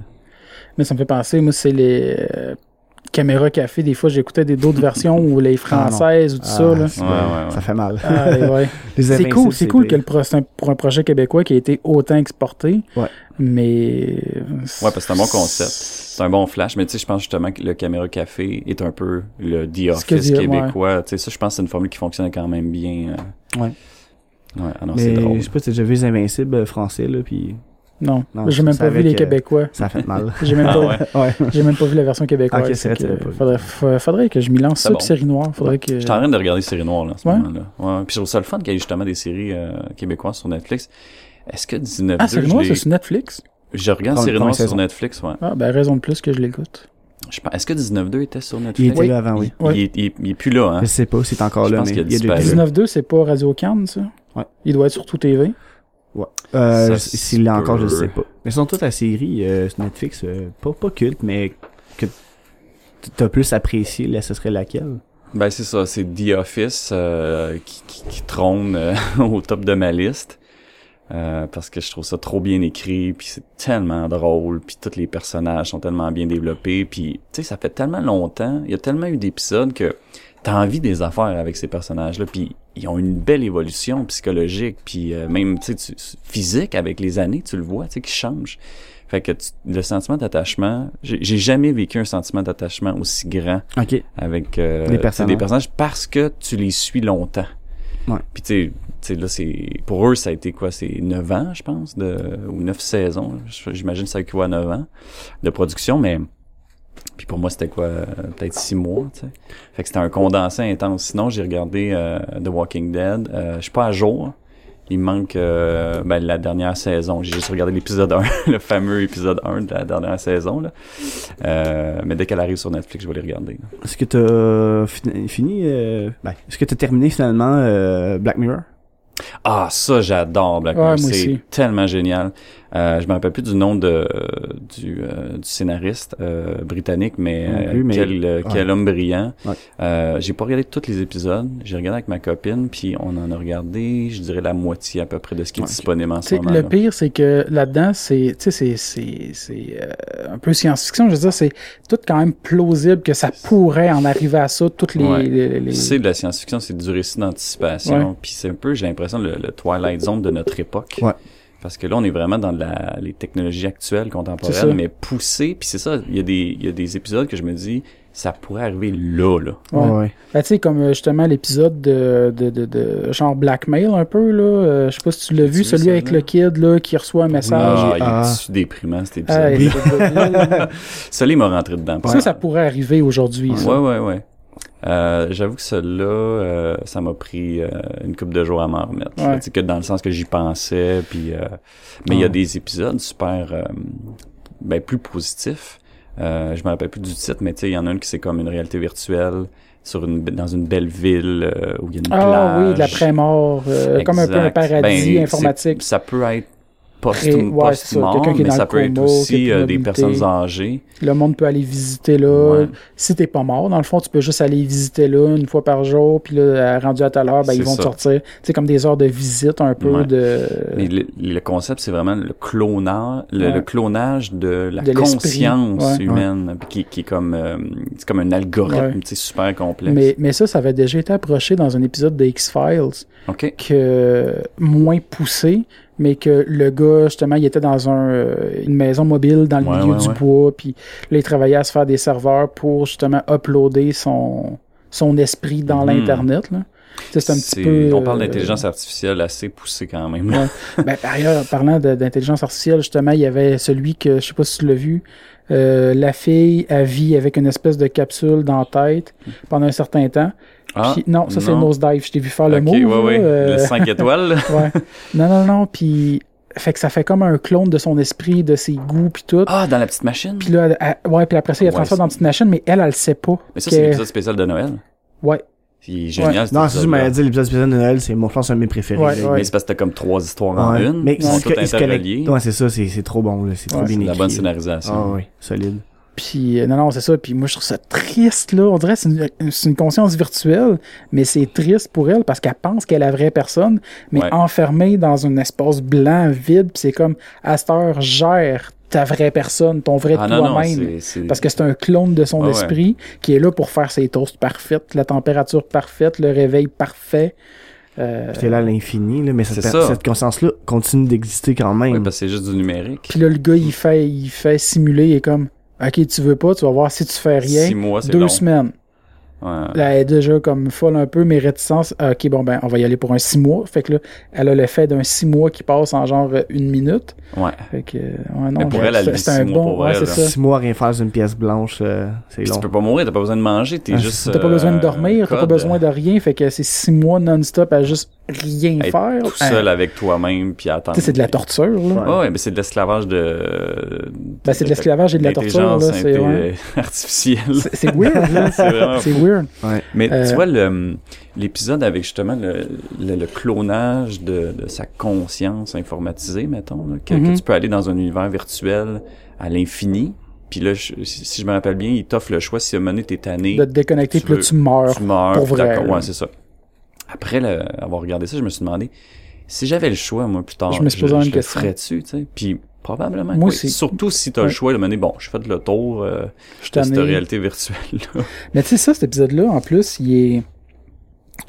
Mais ça me fait penser, moi, c'est les euh, caméra café, des fois j'écoutais des d'autres versions ou les ah, françaises ou tout ça. Là. Ça fait mal. Ah, <laughs> c'est cool, c'est cool que le pour un projet québécois qui a été autant exporté. Mais. Ouais, parce que c'est un bon concept. C'est un bon flash, mais tu sais, je pense justement que le caméra café est un peu le The Office québécois. Tu sais, ça, je pense que c'est une formule qui fonctionne quand même bien. Euh. Ouais. Ouais, alors ah c'est drôle. Je sais pas si t'as déjà vu les Invincibles euh, français, là, puis non, j'ai même pas vu les Québécois. Ça fait mal. j'ai même, pas... ouais. même pas vu la version québécoise. Okay, c'est faudrait, faudrait, que je m'y lance ça, bon. série noire. Faudrait que... Je suis en train de regarder série noire là, en ce moment-là. Ouais. Puis je trouve ça le fun qu'il y ait justement des séries euh, québécoises sur Netflix. Est-ce que 19 Ah, série noire, c'est sur Netflix? Je regarde série noire sur Netflix, ouais. Ah, ben raison de plus que je l'écoute. Est-ce que 19.2 était sur Netflix? Il était là avant, oui. Il, est, il, est plus là, hein? Je sais pas c'est encore là, mais il, y a 19.2, c'est pas Radio Cannes, ça? Ouais. Il doit être sur Tout TV. Ouais. Euh, S'il l'a encore, je sais pas. Mais sont toutes la série euh, sur Netflix, euh, pas, pas culte, mais que t'as plus apprécié, là, ce serait laquelle? Ben c'est ça, c'est The Office euh, qui, qui, qui, trône euh, <laughs> au top de ma liste. parce que je trouve ça trop bien écrit, puis c'est tellement drôle, puis tous les personnages sont tellement bien développés, puis tu sais ça fait tellement longtemps, il y a tellement eu d'épisodes que t'as envie des affaires avec ces personnages-là, puis ils ont une belle évolution psychologique, puis euh, même tu, physique avec les années, tu le vois, tu sais, qui change. Fait que le sentiment d'attachement, j'ai jamais vécu un sentiment d'attachement aussi grand avec euh, des, personnages. des personnages parce que tu les suis longtemps. Ouais. Puis tu sais, là c'est pour eux ça a été quoi, c'est 9 ans, je pense, de ou 9 saisons, j'imagine ça équivaut à 9 ans de production, mais puis pour moi, c'était quoi, euh, peut-être six mois, tu sais. Fait que c'était un condensé intense. Sinon, j'ai regardé euh, The Walking Dead. Euh, je suis pas à jour. Il me manque euh, ben, la dernière saison. J'ai juste regardé l'épisode 1, <laughs> le fameux épisode 1 de la dernière saison. Là. mais dès qu'elle arrive sur Netflix, je vais les regarder. Est-ce que t'as fini... fini ben, Est-ce que t'as terminé finalement Black Mirror? Ah, ça, j'adore Black Mirror. c'est tellement génial. Euh, je me rappelle plus du nom de du, euh, du scénariste euh, britannique, mais, euh, quel, quel homme brillant. Ouais. j'ai pas regardé tous les épisodes. J'ai regardé avec ma copine, puis on en a regardé, je dirais la moitié à peu près de ce qui est disponible en ce moment. Le pire, c'est que là-dedans, c'est c'est c'est c'est un peu science-fiction. Je veux dire, c'est tout quand même plausible que ça pourrait en arriver à ça. Toutes les, les, les... c'est de la science-fiction, c'est du récit d'anticipation. Puis c'est un peu, j'ai l'impression, le, le Twilight Zone de notre époque. Ouais. Parce que là, on est vraiment dans la, les technologies actuelles, contemporaines, mais poussées. Puis c'est ça, il y, a des, il y a des épisodes que je me dis, ça pourrait arriver là, là. Ouais. ouais. Ben, tu sais, comme euh, justement l'épisode de, de, de, de, genre blackmail un peu, là. Euh, je sais pas si tu l'as vu, celui avec le kid, là, qui reçoit un message. Ah, il est ah. déprimant, cet épisode. Ah, Celui-là, il <laughs> m'a rentré dedans. Ça, ça pourrait arriver aujourd'hui. Ouais, ouais, ouais. Euh, j'avoue que celui-là, euh, ça m'a pris euh, une couple de jours à m'en remettre. Ouais. que dans le sens que j'y pensais, puis mais il y a des épisodes super, ben plus positifs. je me rappelle plus du titre, mais tu sais, il y en a un qui c'est comme une réalité virtuelle sur une dans une belle ville où il y a une ah, plage. Ah oui, de l'après-mort, comme un peu un paradis ben, informatique. Ça peut être post-mort, mais ça peut être aussi euh, des personnes âgées. Le monde peut aller visiter là. Si t'es pas mort, dans le fond, tu peux juste aller visiter là une fois par jour, puis là, rendu à tout à l'heure, ben, ils vont te sortir. C'est comme des heures de visite un peu de... Mais le, concept, c'est vraiment le clonage, le, clonage de la conscience humaine, qui, qui est comme, euh, c'est comme un algorithme, super complexe. Mais, mais ça, ça avait déjà été approché dans un épisode de X-Files. OK. Que, moins poussé, mais que le gars, justement, il était dans un, euh, une maison mobile dans le milieu du bois, puis là, il travaillait à se faire des serveurs pour, justement, uploader son, son esprit dans hmm. l'Internet, là. C'est un petit peu. On parle euh, d'intelligence artificielle assez poussée quand même. ben, par ailleurs, parlant d'intelligence artificielle, justement, il y avait celui que, je sais pas si tu l'as vu, euh, la fille a vie avec une espèce de capsule dans la tête pendant un certain temps. Ah, non, ça c'est Nosedive. Je t'ai vu faire le mot. Ouais, ouais. Euh... Le 5 <laughs> étoiles. ouais. Non, non, non. Puis fait que ça fait comme un clone de son esprit, de ses goûts, puis tout. Ah, dans la petite machine. Puis là, ouais, puis après ça, il a transformé dans la petite machine, mais elle, elle le sait pas. Mais ça, c'est l'épisode spécial de Noël. Ouais. C'est génial. Ouais. Non, c'est juste, mais dit l'épisode spécial de Noël, c'est mon pense un de mes préférés. Ouais, ouais. Mais c'est parce que t'as comme trois histoires en une. Mais ils sont toutes interreliées. Ouais, c'est ça, c'est trop bon, là. C'est trop bien écrit. la bonne scénarisation. Ah, oui, solide. Puis, euh, non, non, c'est ça. Puis moi, je trouve ça triste, là. On dirait que c'est une, une, conscience virtuelle, mais c'est triste pour elle parce qu'elle pense qu'elle est la vraie personne, mais enfermée dans un espace blanc, vide. Puis c'est comme, à cette heure, gère ta vraie personne, ton vrai ah, toi-même. Parce que c'est un clone de son esprit qui est là pour faire ses toasts parfaites, la température parfaite, le réveil parfait. Euh... Puis là à l'infini, mais cette, cette conscience-là continue d'exister quand même. Oui, parce que c'est juste du numérique. Puis là, le gars, il fait, il fait simuler, il est comme, OK, tu veux pas, tu vas voir si tu fais rien. Six mois, Deux semaines. Ouais. Là, elle est déjà comme folle un peu, mais réticence. Ah, ok, bon, ben, on va y aller pour un six mois. Fait que là, elle a le fait d'un six mois qui passe en genre une minute. Ouais. Fait que, ouais, non, mais pour elle, c'est un bon. ouais, c'est ça. Six mois rien faire une pièce blanche, euh, c'est long. Tu peux pas mourir, t'as pas besoin de manger, t'es juste. T'as pas besoin de dormir, t'as pas besoin de rien. Fait que c'est six mois non-stop à juste rien faire. Tout seul avec toi-même, puis attendre. c'est de la torture, là. Ouais, mais c'est de l'esclavage de. Ben, c'est de l'esclavage et de la torture, là. C'est <laughs> artificiel. C'est weird, là. <laughs> C'est weird. Mais tu euh, vois, l'épisode avec justement le, le, clonage de, de, sa conscience informatisée, mettons, que, mm-hmm. tu peux aller dans un univers virtuel à l'infini. Puis là, si je me rappelle bien, il t'offre le choix si à un moment donné t'es tanné. De te déconnecter, puis là tu meurs. Tu meurs. Pour vrai. Ouais, c'est ça après avoir regardé ça, je me suis demandé si j'avais le choix, moi, plus tard, je, me suis posé une question. ferais tu sais? Puis probablement moi aussi. Surtout si tu as le choix de me dire, bon, je fais le tour euh, de cette réalité virtuelle là. <laughs> Mais tu sais, ça, cet épisode-là, en plus, il est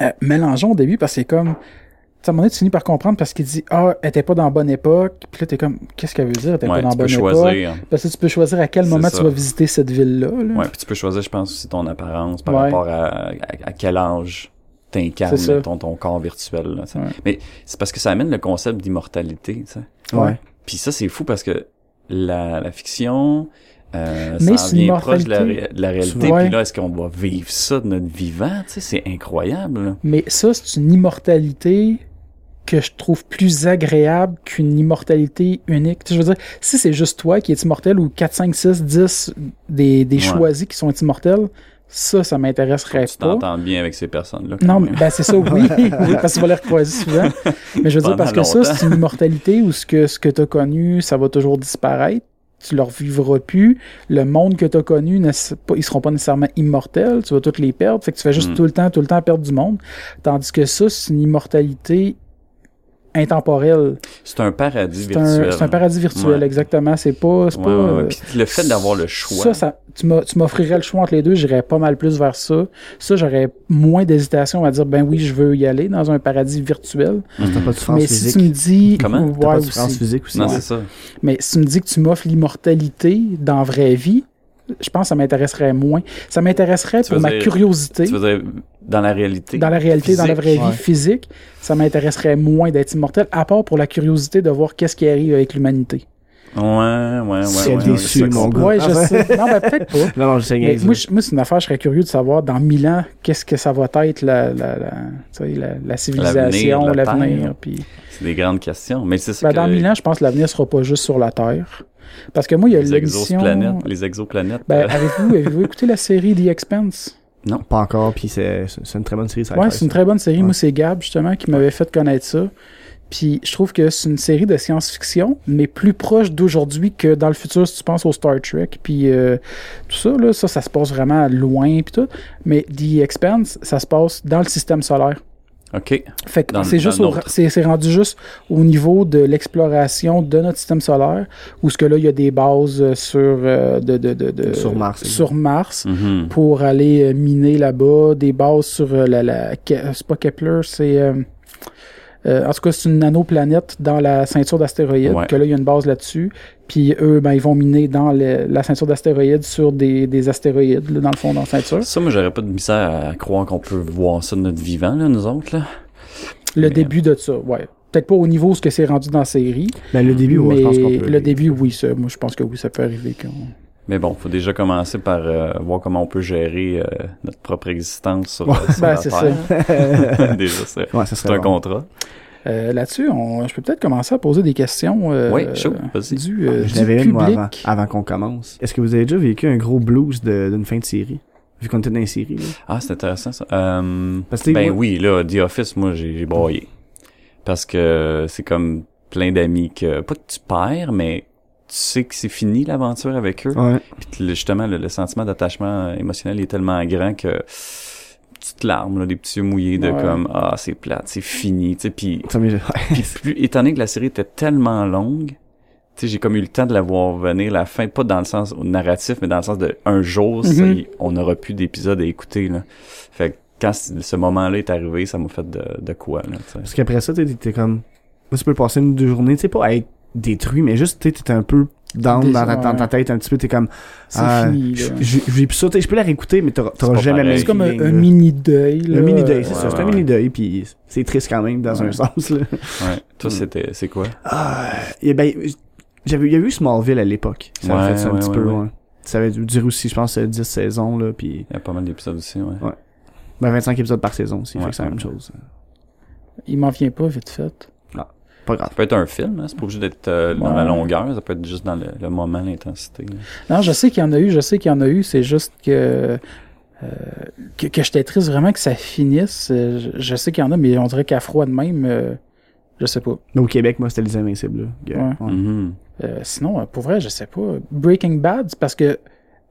euh, mélangeant au début parce que c'est comme... à un moment donné, tu finis par comprendre parce qu'il dit Ah, elle était pas dans la bonne époque. Puis là, t'es comme Qu'est-ce qu'elle veut dire? Elle était pas dans la bonne choisir. époque. Parce que tu peux choisir à quel moment tu vas visiter cette ville-là. Là. Ouais, puis tu peux choisir, je pense, aussi ton apparence par rapport à, à, quel âge t'incarnes ton, ton corps virtuel. Là, Mais c'est parce que ça amène le concept d'immortalité. Ouais. Puis ça, c'est fou parce que la, la fiction, euh, Mais ça vient proche de la, de la réalité. Puis là, est-ce qu'on va vivre ça de notre vivant? C'est incroyable. Mais ça, c'est une immortalité que je trouve plus agréable qu'une immortalité unique. je veux dire, si c'est juste toi qui es immortel ou 4, 5, 6, 10 des, des choisis qui sont immortels, ça, ça m'intéresserait pas. Tu t'entends bien avec ces personnes-là. Non, mais ben, c'est ça, <laughs> oui, parce que tu vas les recroiser souvent. Mais je veux dire, parce que ça, c'est une immortalité où ce que, ce que tu as connu, ça va toujours disparaître. Tu leur vivras plus. Le monde que tu as connu, ils seront pas nécessairement immortels. Tu vas tous les perdre. Fait que tu fais juste hmm. tout le temps, tout le temps perdre du monde. Tandis que ça, c'est une immortalité intemporel. C'est un paradis virtuel. C'est un paradis virtuel, exactement. C'est pas. pas euh, le fait d'avoir le choix. Ça, ça tu m'offrirais le choix entre les deux, j'irais pas mal plus vers ça. Ça, j'aurais moins d'hésitation à dire, ben oui, je veux y aller dans un paradis virtuel. Mais si tu me dis. Comment? Ouais, pas de physique aussi. Non, c'est ça. Mais si tu me dis que tu m'offres l'immortalité dans la vraie vie, je pense que ça m'intéresserait moins. Ça m'intéresserait pour ma curiosité. Tu veux dire, dans la réalité. Dans la réalité, dans la vraie vie physique, ça m'intéresserait moins d'être immortel, à part pour la curiosité de voir qu'est-ce qui arrive avec l'humanité. Ouais, ouais, ouais. C'est ouais, déçu, mon gars. Ouais, je sais. Non, ben, peut-être pas. <laughs> non, non, je sais mais moi, moi c'est une affaire, je serais curieux de savoir dans mille ans, qu'est-ce que ça va être la, la, la, la, la civilisation, l'avenir. Puis... C'est des grandes questions. Mais c'est ben, Dans mille ans, je pense que l'avenir sera pas juste sur la Terre. Parce que moi, il y a les exoplanètes. Les exoplanètes. Ben, euh. avez-vous, avez écouté la série The Expanse? Non, pas encore. Puis c'est, c'est une très bonne série. Ça ouais, c'est une très bonne série. Moi, c'est Gab, justement, qui m'avait fait connaître ça. Puis je trouve que c'est une série de science-fiction, mais plus proche d'aujourd'hui que dans le futur, si tu penses au Star Trek. Puis euh, tout ça, là, ça, ça se passe vraiment loin, puis tout. Mais The Expanse, ça se passe dans le système solaire. OK. Fait que c'est juste c'est rendu juste au niveau de l'exploration de notre système solaire où ce que là il y a des bases euh, sur euh, de, de, de, sur Mars sur Mars mm-hmm. pour aller euh, miner là-bas des bases sur la, la c'est pas Kepler c'est euh, en tout cas, c'est une nanoplanète dans la ceinture d'astéroïdes, que là, il y a une base là-dessus. Puis eux, ben, ils vont miner dans la ceinture d'astéroïdes sur des, des astéroïdes, là, dans le fond, dans la ceinture. Ça, moi, j'aurais pas de misère à croire qu'on peut voir ça de notre vivant, là, nous autres. Là. Le début de ça, ouais. Peut-être pas au niveau ce que c'est rendu dans la série. Ben, le début, mais je pense qu'on peut. Le début, oui, ça. Moi, je pense que oui, ça peut arriver. Mais bon, faut déjà commencer par euh, voir comment on peut gérer euh, notre propre existence sur, ouais. sur ben, c'est ça. <laughs> déjà, c'est ouais, un contrat. Euh, là-dessus, je peux peut-être commencer à poser des questions euh, oui, chaud, du, euh, J'en avais une, moi, avant, avant qu'on commence. Est-ce que vous avez déjà vécu un gros blues d'une fin de série? Vu qu'on était dans une série. Là? Ah, c'est intéressant, ça. Euh, ben oui, là, The Office, moi, j'ai broyé. Parce que c'est comme plein d'amis que... Pas que tu perds, mais tu sais que c'est fini l'aventure avec eux. Ouais. Puis justement, le, le sentiment d'attachement émotionnel est tellement grand que petites larmes, là, des petits yeux mouillés de comme ah c'est plate, c'est fini, tu sais. Puis, <laughs> <laughs> plus étant donné que la série était tellement longue, tu sais, j'ai comme eu le temps de la voir venir la fin, pas dans le sens narratif, mais dans le sens de un jour, mm-hmm. on n'aura plus d'épisodes à écouter là. Fait que quand ce moment-là est arrivé, ça m'a fait de, de quoi là. Parce qu'après ça, t'es comme, tu peux passer une deux journées, tu sais pas à être détruit, mais juste t'es un peu down dans, ta, ta tête un petit peu t'es comme c'est ah, fini je, je, je, je peux la réécouter mais t'auras jamais c'est comme un, mini deuil le mini deuil c'est ça c'est un mini deuil puis c'est triste quand même dans un sens là. Ouais. Toi c'était c'est quoi? Ah et ben j'avais il y a eu Smallville à l'époque. Ça a fait ça un petit peu ouais. ça avait duré aussi je pense 10 saisons là puis il y a pas mal d'épisodes aussi ouais. Ouais. Ben 25 épisodes par saison aussi fait que c'est la même chose. Il m'en vient pas vite fait ça peut être un film, hein, c'est pas obligé d'être euh, dans la longueur, ça peut être juste dans le, moment, l'intensité. Non, je sais qu'il y en a eu, je sais qu'il y en a eu, c'est juste que, euh, que, que j'étais triste vraiment que ça finisse. Je, sais qu'il y en a, mais on dirait qu'à froid de même, euh, je sais pas. au Québec, moi, c'était Les Invincibles. Ouais. Mm-hmm. sinon, pour vrai, je sais pas. Breaking Bad, parce que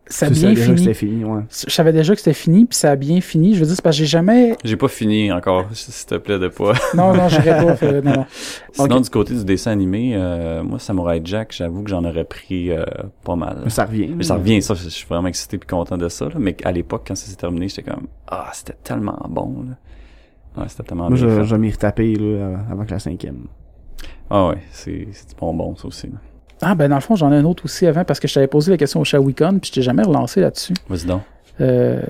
ça a bien fini. fini ouais. Je savais déjà que c'était fini, puis ça a bien fini. Je veux dire, c'est parce que j'ai jamais. J'ai pas fini encore, <laughs> s'il te plaît, de pas. <laughs> non, non, j'irai pas. Fait, non, non. Sinon, du côté du dessin animé, euh, moi, Samurai Jack, j'avoue que j'en aurais pris euh, pas mal. Mais ça revient. Mais ça revient, ça, je suis vraiment excité et content de ça. Là. Mais à l'époque, quand ça s'est terminé, j'étais comme, ah, c'était tellement bon. Là. Ouais, c'était tellement moi, bien. Moi, je vais m'y retaper là, avant que la cinquième. Ah ouais, c'est du bonbon, ça aussi. Là. Ah, ben dans le fond, j'en ai un autre aussi avant parce que je t'avais posé la question au Shawicon puis je t'ai jamais relancé là-dessus. Vas-y donc. Euh,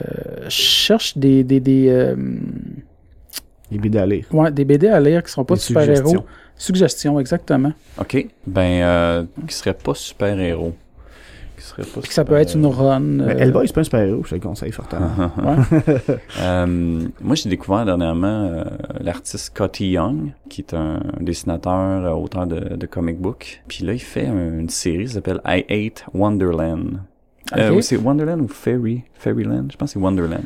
je cherche des. Des, des, euh, des BD à lire. Ouais, des BD à lire qui sont pas super-héros. Suggestions, exactement. OK. Ben, euh, qui seraient pas super-héros ça peut être une run. Euh... Hellboy, c'est pas un super-héros, je te le conseille fortement. <laughs> <laughs> euh, moi, j'ai découvert dernièrement euh, l'artiste Scotty Young, qui est un dessinateur, euh, auteur de, de comic book. Puis là, il fait une série qui s'appelle I Hate Wonderland. Euh, c'est Wonderland ou Fairy, Fairyland, je pense que c'est Wonderland.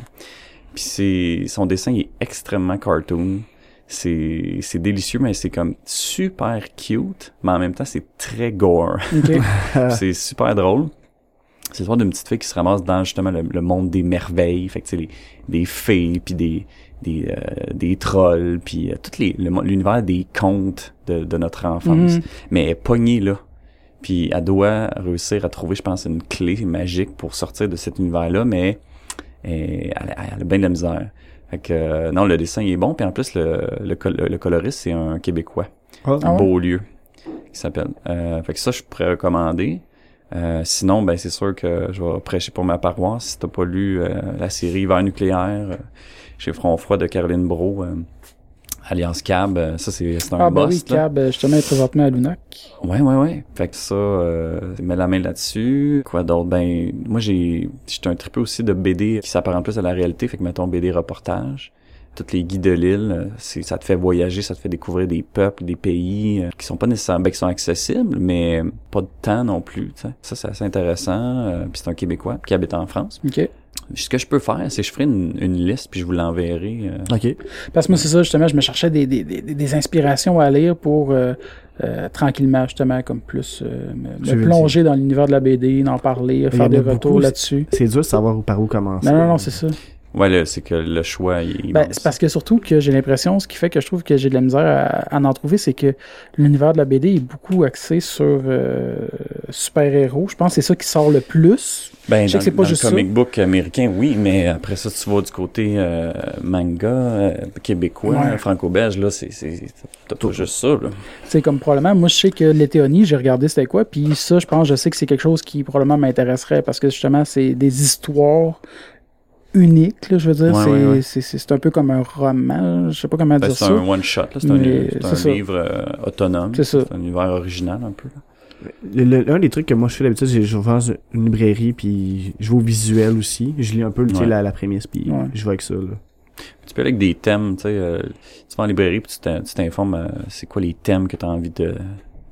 Puis c'est son dessin est extrêmement cartoon. C'est c'est délicieux mais c'est comme super cute, mais en même temps c'est très gore. <laughs> c'est super drôle. C'est l'histoire d'une petite fille qui se ramasse dans justement le, monde des merveilles, fait que les, des fées puis des des, euh, des trolls puis euh, tout l'univers des contes de, de notre enfance, mhm. mais elle est pognée là. Puis elle doit réussir à trouver, je pense, une clé magique pour sortir de cet univers-là, mais elle, a bien de la misère. Fait que, euh, non, le dessin il est bon, puis en plus, le, le, coloriste, c'est un Québécois. Ah. un beau lieu qui s'appelle. Euh, fait que ça, je pourrais recommander. Euh, sinon, ben c'est sûr que je vais prêcher pour ma paroisse. Si t'as pas lu la série Hiver nucléaire chez Front Froid de Caroline Bro, Alliance Cab, euh, ça c'est un ah, bah oui, Cab, euh, justement, présentement à Lunac. Ouais, ouais, ouais. Fait que ça, euh, mets la main là-dessus. Quoi d'autre? Ben, moi j'ai, j'étais un trippé aussi de BD qui s'apparente plus à la réalité, fait que mettons BD reportage. Toutes les guides de l'île, euh, c'est, ça te fait voyager, ça te fait découvrir des peuples, des pays qui sont pas nécessairement, ben, qui sont accessibles, mais pas de temps non plus, Ça, c'est assez intéressant. puis c'est un Québécois qui habite en France. OK. Ce que je peux faire, c'est que je ferai une, une, liste puis je vous l'enverrai. Euh. OK. Parce que moi, c'est ça, justement, je me cherchais des, des, des, des inspirations à lire pour euh, euh, tranquillement, justement, comme plus me, plonger dans l'univers de la BD, en parler, faire des retours là-dessus. C'est dur de savoir par où commencer. Non, non, non, c'est ça. Ouais, c'est que le choix. Il ben, c'est parce que surtout que j'ai l'impression, ce qui fait que je trouve que j'ai de la misère à, en trouver, c'est que l'univers de la BD est beaucoup axé sur euh, super-héros. Je pense que c'est ça qui sort le plus. Ben, je dans, que pas juste le comic book américain, oui, mais après ça, tu vas du côté euh, manga euh, québécois, franco-belge, là, c'est t'as pas juste ça. là. C'est comme probablement, moi je sais que l'étéonie, j'ai regardé c'était quoi, puis ça, je pense, je sais que c'est quelque chose qui probablement m'intéresserait parce que justement, c'est des histoires unique, là, je veux dire. c'est, un peu comme un roman, je sais pas comment ben, dire ça. C'est un one-shot, c'est un, un livre euh, autonome. C'est un univers original un peu. L'un des trucs que moi je fais d'habitude, c'est que je vais dans une librairie puis je vais au visuel aussi. Je lis un peu la, la prémisse puis je vais avec ça. Là. Tu peux aller avec des thèmes, tu sais, euh, tu vas en librairie puis tu t'informes euh, c'est quoi les thèmes que tu as envie de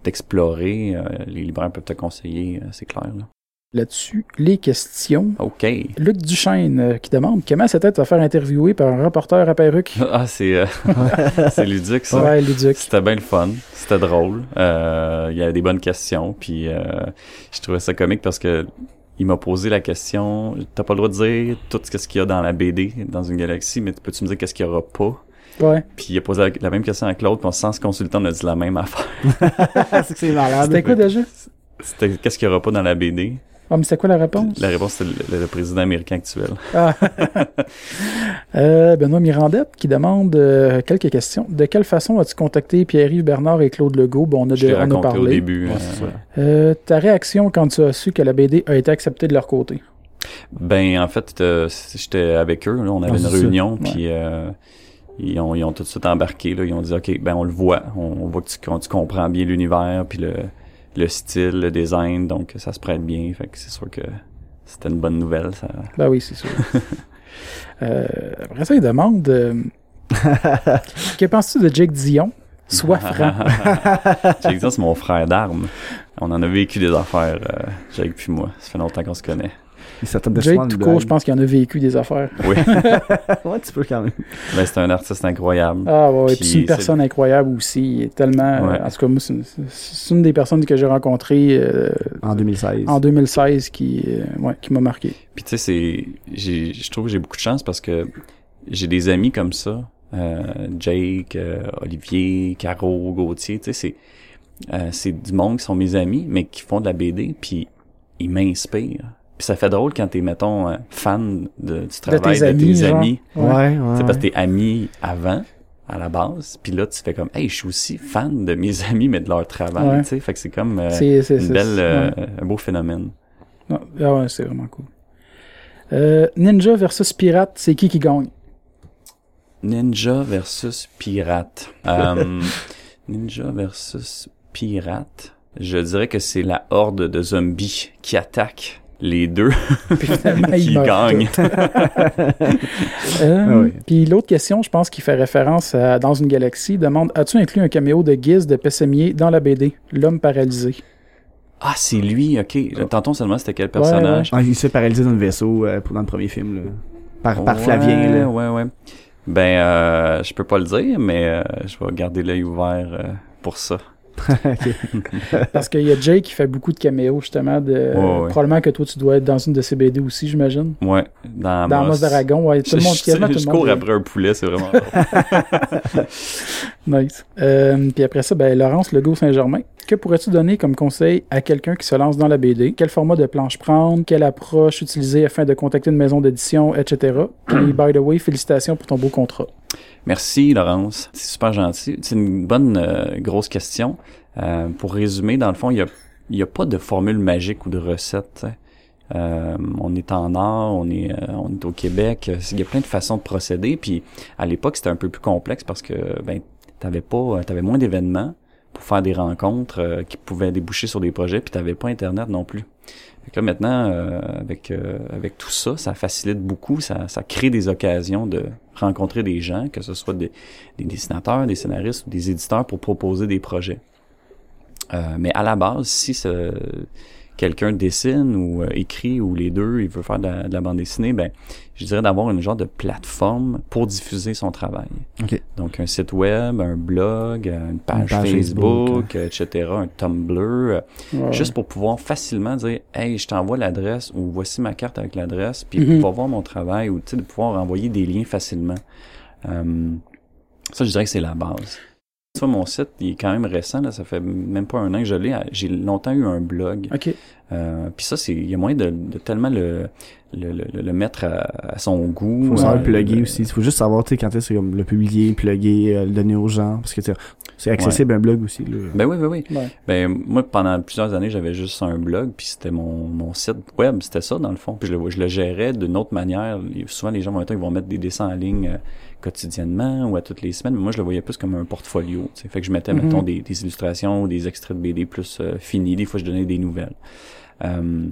d'explorer. les libraires peuvent te conseiller, c'est clair. Là là-dessus les questions. OK. Luc Duchesne euh, qui demande comment c'était de faire interviewer par un reporter à perruque? <laughs> Ah, c'est euh, <laughs> c'est ludique ça. Ouais, ludique. C'était bien le fun, c'était drôle. Euh, il y avait des bonnes questions, puis je trouvais ça comique parce que il m'a posé la question t'as pas le droit de dire tout ce qu'il y a dans la BD dans une galaxie, mais peux-tu me dire qu'est-ce qu'il y aura pas? Ouais. Puis il a posé la, même question à Claude, puis sans se consulter, on a dit la même affaire. <laughs> c'est que c'est malade. C'était quoi déjà? C'était qu'est-ce qu'il y aura pas dans la BD. Ah, mais c'est quoi la réponse? La réponse, c'est le, président américain actuel. Ah. <laughs> euh, Benoît Mirandette qui demande euh, quelques questions. De quelle façon as-tu contacté Pierre-Yves Bernard et Claude Legault? Bon, on a, Je on a parlé. au début. Euh, euh, ta réaction quand tu as su que la BD a été acceptée de leur côté? Ben, en fait, j'étais avec eux. Là, on avait ah, une réunion, puis... Ils ont, ils ont tout de suite embarqué. Là. Ils ont dit, OK, ben on le voit. On, voit que tu, tu comprends bien l'univers, puis le, le style, le design, donc ça se prête bien. Fait que c'est sûr que c'était une bonne nouvelle. Ça... Ben oui, c'est sûr. <laughs> euh, après ça, il demande euh, <laughs> Que penses-tu de Jake Dion? Sois franc. <laughs> Jake Dion, c'est mon frère d'armes. On en a vécu des affaires, euh, Jake puis moi. Ça fait longtemps qu'on se connaît. Jake, tout court, je pense qu'il en a vécu des affaires. Oui. <laughs> ouais, tu peux quand même. Ben, c'est un artiste incroyable. Ah ouais, puis c'est une personne incroyable aussi. Il est tellement... En tout cas, moi, c'est une, des personnes que j'ai rencontrées... Euh, en 2016. En 2016 qui, euh, ouais, qui m'a marqué. Puis tu sais, c'est... Je trouve que j'ai beaucoup de chance parce que j'ai des amis comme ça. Euh, Jake, Olivier, Caro, Gauthier, tu sais, c'est... c'est du monde qui sont mes amis, mais qui font de la BD, puis ils m'inspirent ça fait drôle quand t'es, mettons, euh, fan de, du travail de tes amis. Ouais, ouais. C'est parce que t'es ami avant, à la base. Puis là, tu fais comme, hey, je suis aussi fan de mes <laughs> amis, mais de leur travail, tu sais. Fait que c'est comme euh, une belle, euh, un beau phénomène. Ah ouais, c'est vraiment cool. Ninja versus Pirate, c'est qui qui gagne? Ninja versus Pirate. <laughs> Ninja versus Pirate. Je dirais que c'est la horde de zombies qui attaquent les deux <laughs> <laughs> qui gagnent. <laughs> euh, ah Puis l'autre question, je pense qu'il fait référence à Dans une galaxie, demande As-tu inclus un caméo de Giz de Pessemier dans la BD L'homme paralysé? Ah, c'est lui, ok. Tantôt seulement, c'était quel personnage? Ah, il s'est paralysé dans le vaisseau euh, dans le premier film, là. Par, par Flavien, là. Ouais, ouais. Ben, euh, je peux pas le dire, mais euh, je vais garder l'œil ouvert euh, pour ça. <laughs> Parce qu'il y a Jay qui fait beaucoup de caméos, justement. De, Probablement que toi, tu dois être dans une de ces BD aussi, j'imagine. Ouais. Dans, dans Moss d'Aragon, ouais. Tout le monde, quasiment tout le monde. Je cours après un poulet, c'est vraiment <laughs> Nice. Euh, puis après ça, ben, Laurence Legault-Saint-Germain. Que pourrais-tu donner comme conseil à quelqu'un qui se lance dans la BD? Quel format de planche prendre? Quelle approche utiliser afin de contacter une maison d'édition, etc.? Et by the way, félicitations pour ton beau contrat. Merci, Laurence. C'est super gentil. C'est une bonne euh, grosse question. Euh, pour résumer, dans le fond, il n'y a, y a pas de formule magique ou de recette. Euh, on est en art, on est, on est au Québec. Il y a plein de façons de procéder. Puis à l'époque, c'était un peu plus complexe parce que ben t'avais pas, t'avais moins d'événements pour faire des rencontres qui pouvaient déboucher sur des projets. Puis t'avais pas Internet non plus. Fait là, maintenant, euh, avec, euh, avec tout ça, ça facilite beaucoup, ça, ça crée des occasions de rencontrer des gens, que ce soit des, des dessinateurs, des scénaristes ou des éditeurs pour proposer des projets. Euh, mais à la base, si ce, quelqu'un dessine ou euh, écrit ou les deux, il veut faire de la, bande dessinée, ben je dirais d'avoir une genre de plateforme pour diffuser son travail. Donc un site web, un blog, une page, Facebook, etc., un Tumblr, juste pour pouvoir facilement dire hey je t'envoie l'adresse ou voici ma carte avec l'adresse, puis mm pouvoir voir mon travail ou tu sais de pouvoir envoyer des liens facilement. Euh, ça je dirais que c'est la base. Ça, mon site, il est quand même récent, là, ça fait même pas un an que je l'ai. J'ai longtemps eu un blog. OK. Euh, puis ça, c'est il y a moyen de, de tellement le, le, le, mettre à, son goût. Faut savoir le plugger aussi. Il faut juste savoir, tu sais, quand est-ce le publier, le plugger, euh, le donner aux gens. Parce que c'est accessible un blog aussi. Là. Ben oui, oui, oui. Ben moi, pendant plusieurs années, j'avais juste un blog, puis c'était mon, mon site web, c'était ça dans le fond. Puis je le, je le gérais d'une autre manière. Souvent, les gens, en ils vont mettre des dessins en ligne euh, quotidiennement ou à toutes les semaines, mais moi je le voyais plus comme un portfolio. T'sais. Fait que je mettais, mm-hmm. mettons, des, des, illustrations ou des extraits de BD plus euh, finis. Des fois, je donnais des nouvelles. Euh,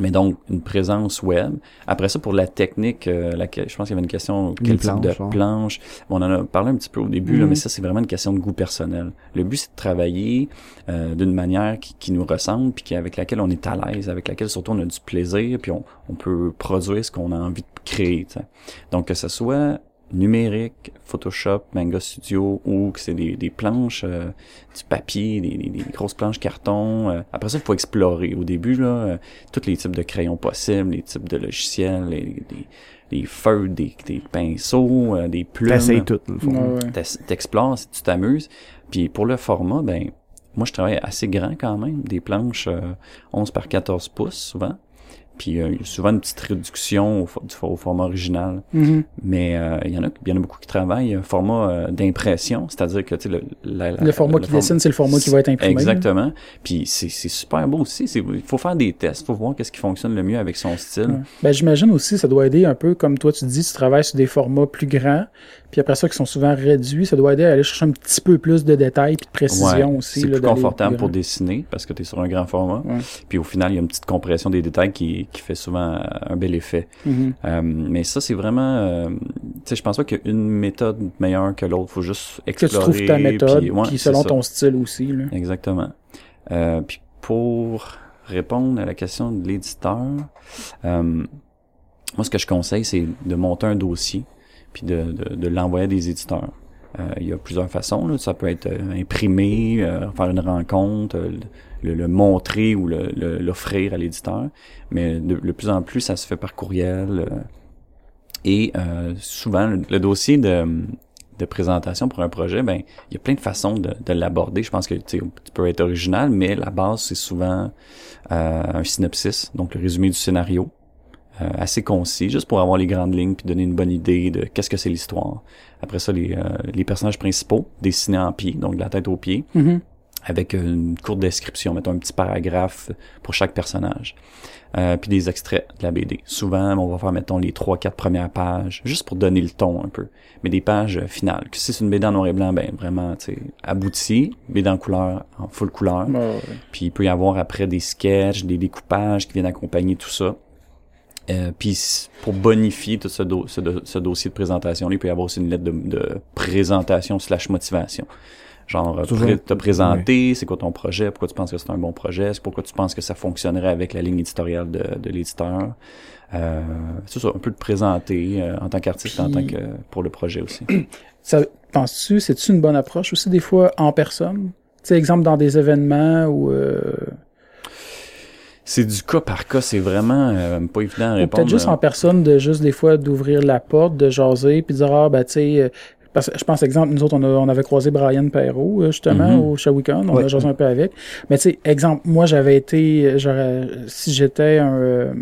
mais donc, une présence web. Après ça, pour la technique, euh, je pense qu'il y avait une question, quel type de planche. on en a parlé un petit peu au début, là, mm-hmm. mais ça, c'est vraiment une question de goût personnel. Le but, c'est de travailler euh, d'une manière qui, qui, nous ressemble, puis qui, avec laquelle on est à l'aise, avec laquelle surtout on a du plaisir, puis on, on peut produire ce qu'on a envie de créer. Donc, que ce soit numérique, Photoshop, Manga Studio, ou que c'est des, des, planches, euh, du papier, des, des, grosses planches carton. Euh. après ça, il faut explorer. Au début, là, euh, tous les types de crayons possibles, les types de logiciels, les, des feuilles, des, des pinceaux, des plumes. T'essayes tout, T'explores, tu t'amuses. Puis pour le format, ben moi je travaille assez grand quand même, des planches 11 par 14 pouces souvent. Puis euh, il y a souvent une petite réduction au, format original. Mm-hmm. Mais euh, il y en a il y en a beaucoup qui travaillent un format euh, d'impression, c'est-à-dire que tu sais, le, le format qui dessine, c'est le format qui va être imprimé. Exactement. Puis c'est super beau aussi. Il faut faire des tests, faut voir qu'est-ce qui fonctionne le mieux avec son style. Ben j'imagine aussi ça doit aider un peu comme toi tu dis, tu travailles sur des formats plus grands, puis après ça qui sont souvent réduits, ça doit aider à aller chercher un petit peu plus de détails puis de précision aussi. C'est plus confortable pour dessiner parce que tu es sur un grand format. Puis au final, il y a une petite compression des détails qui qui fait souvent un bel effet. Mm-hmm. Euh, mais ça, c'est vraiment... Euh, tu sais, je pense pas qu'il y a une méthode meilleure que l'autre. faut juste explorer. Que tu trouves ta méthode, puis, selon ton style aussi. Là. Exactement. Euh, puis pour répondre à la question de l'éditeur, moi, ce que je conseille, c'est de monter un dossier puis de, de, de l'envoyer à des éditeurs. Euh, il y a plusieurs façons. Là. Ça peut être euh, imprimé, euh, faire une rencontre, le, le, montrer ou l'offrir à l'éditeur. Mais de, plus en plus, ça se fait par courriel. et souvent, le, dossier de, de présentation pour un projet, ben il y a plein de façons de, de l'aborder. Je pense que tu peux être original, mais la base, c'est souvent un synopsis, donc le résumé du scénario. Euh, assez concis, juste pour avoir les grandes lignes puis donner une bonne idée de qu'est-ce que c'est l'histoire. Après ça, les, euh, les personnages principaux dessinés en pied, donc de la tête aux pieds, mm-hmm. Avec une courte description, mettons un petit paragraphe pour chaque personnage. Euh, puis des extraits de la BD. Souvent, on va faire, mettons, les trois, quatre premières pages, juste pour donner le ton un peu. Mais des pages finales. Que si c'est une BD en noir et blanc, ben vraiment, tu sais, abouti, BD en couleur, en full couleur. Puis il peut y avoir après des sketchs, des découpages qui viennent accompagner tout ça. Euh, puis pour bonifier tout ce, ce, dossier de présentation, il peut y avoir aussi une lettre de, présentation slash motivation. Genre, te présenter, c'est quoi ton projet, pourquoi tu penses que c'est un bon projet, pourquoi tu penses que ça fonctionnerait avec la ligne éditoriale de, de l'éditeur. Euh, c'est ça, un peu te présenter euh, en tant qu'artiste, en tant que pour le projet aussi. <clears throat> Ça, penses-tu, c'est-tu une bonne approche aussi des fois en personne? Tu sais, exemple dans des événements ou... Euh... C'est du cas par cas, c'est vraiment euh, pas évident à répondre. Peut-être juste en personne, de juste des fois d'ouvrir la porte, de jaser, puis de dire, ah, ben, tu sais, parce que je pense, exemple, nous autres, on, a, on avait croisé Brian Perrault, euh, justement, mm-hmm. au Shawicon. On a jasé un peu avec. Mais tu sais, exemple, moi, j'avais été, si j'étais un,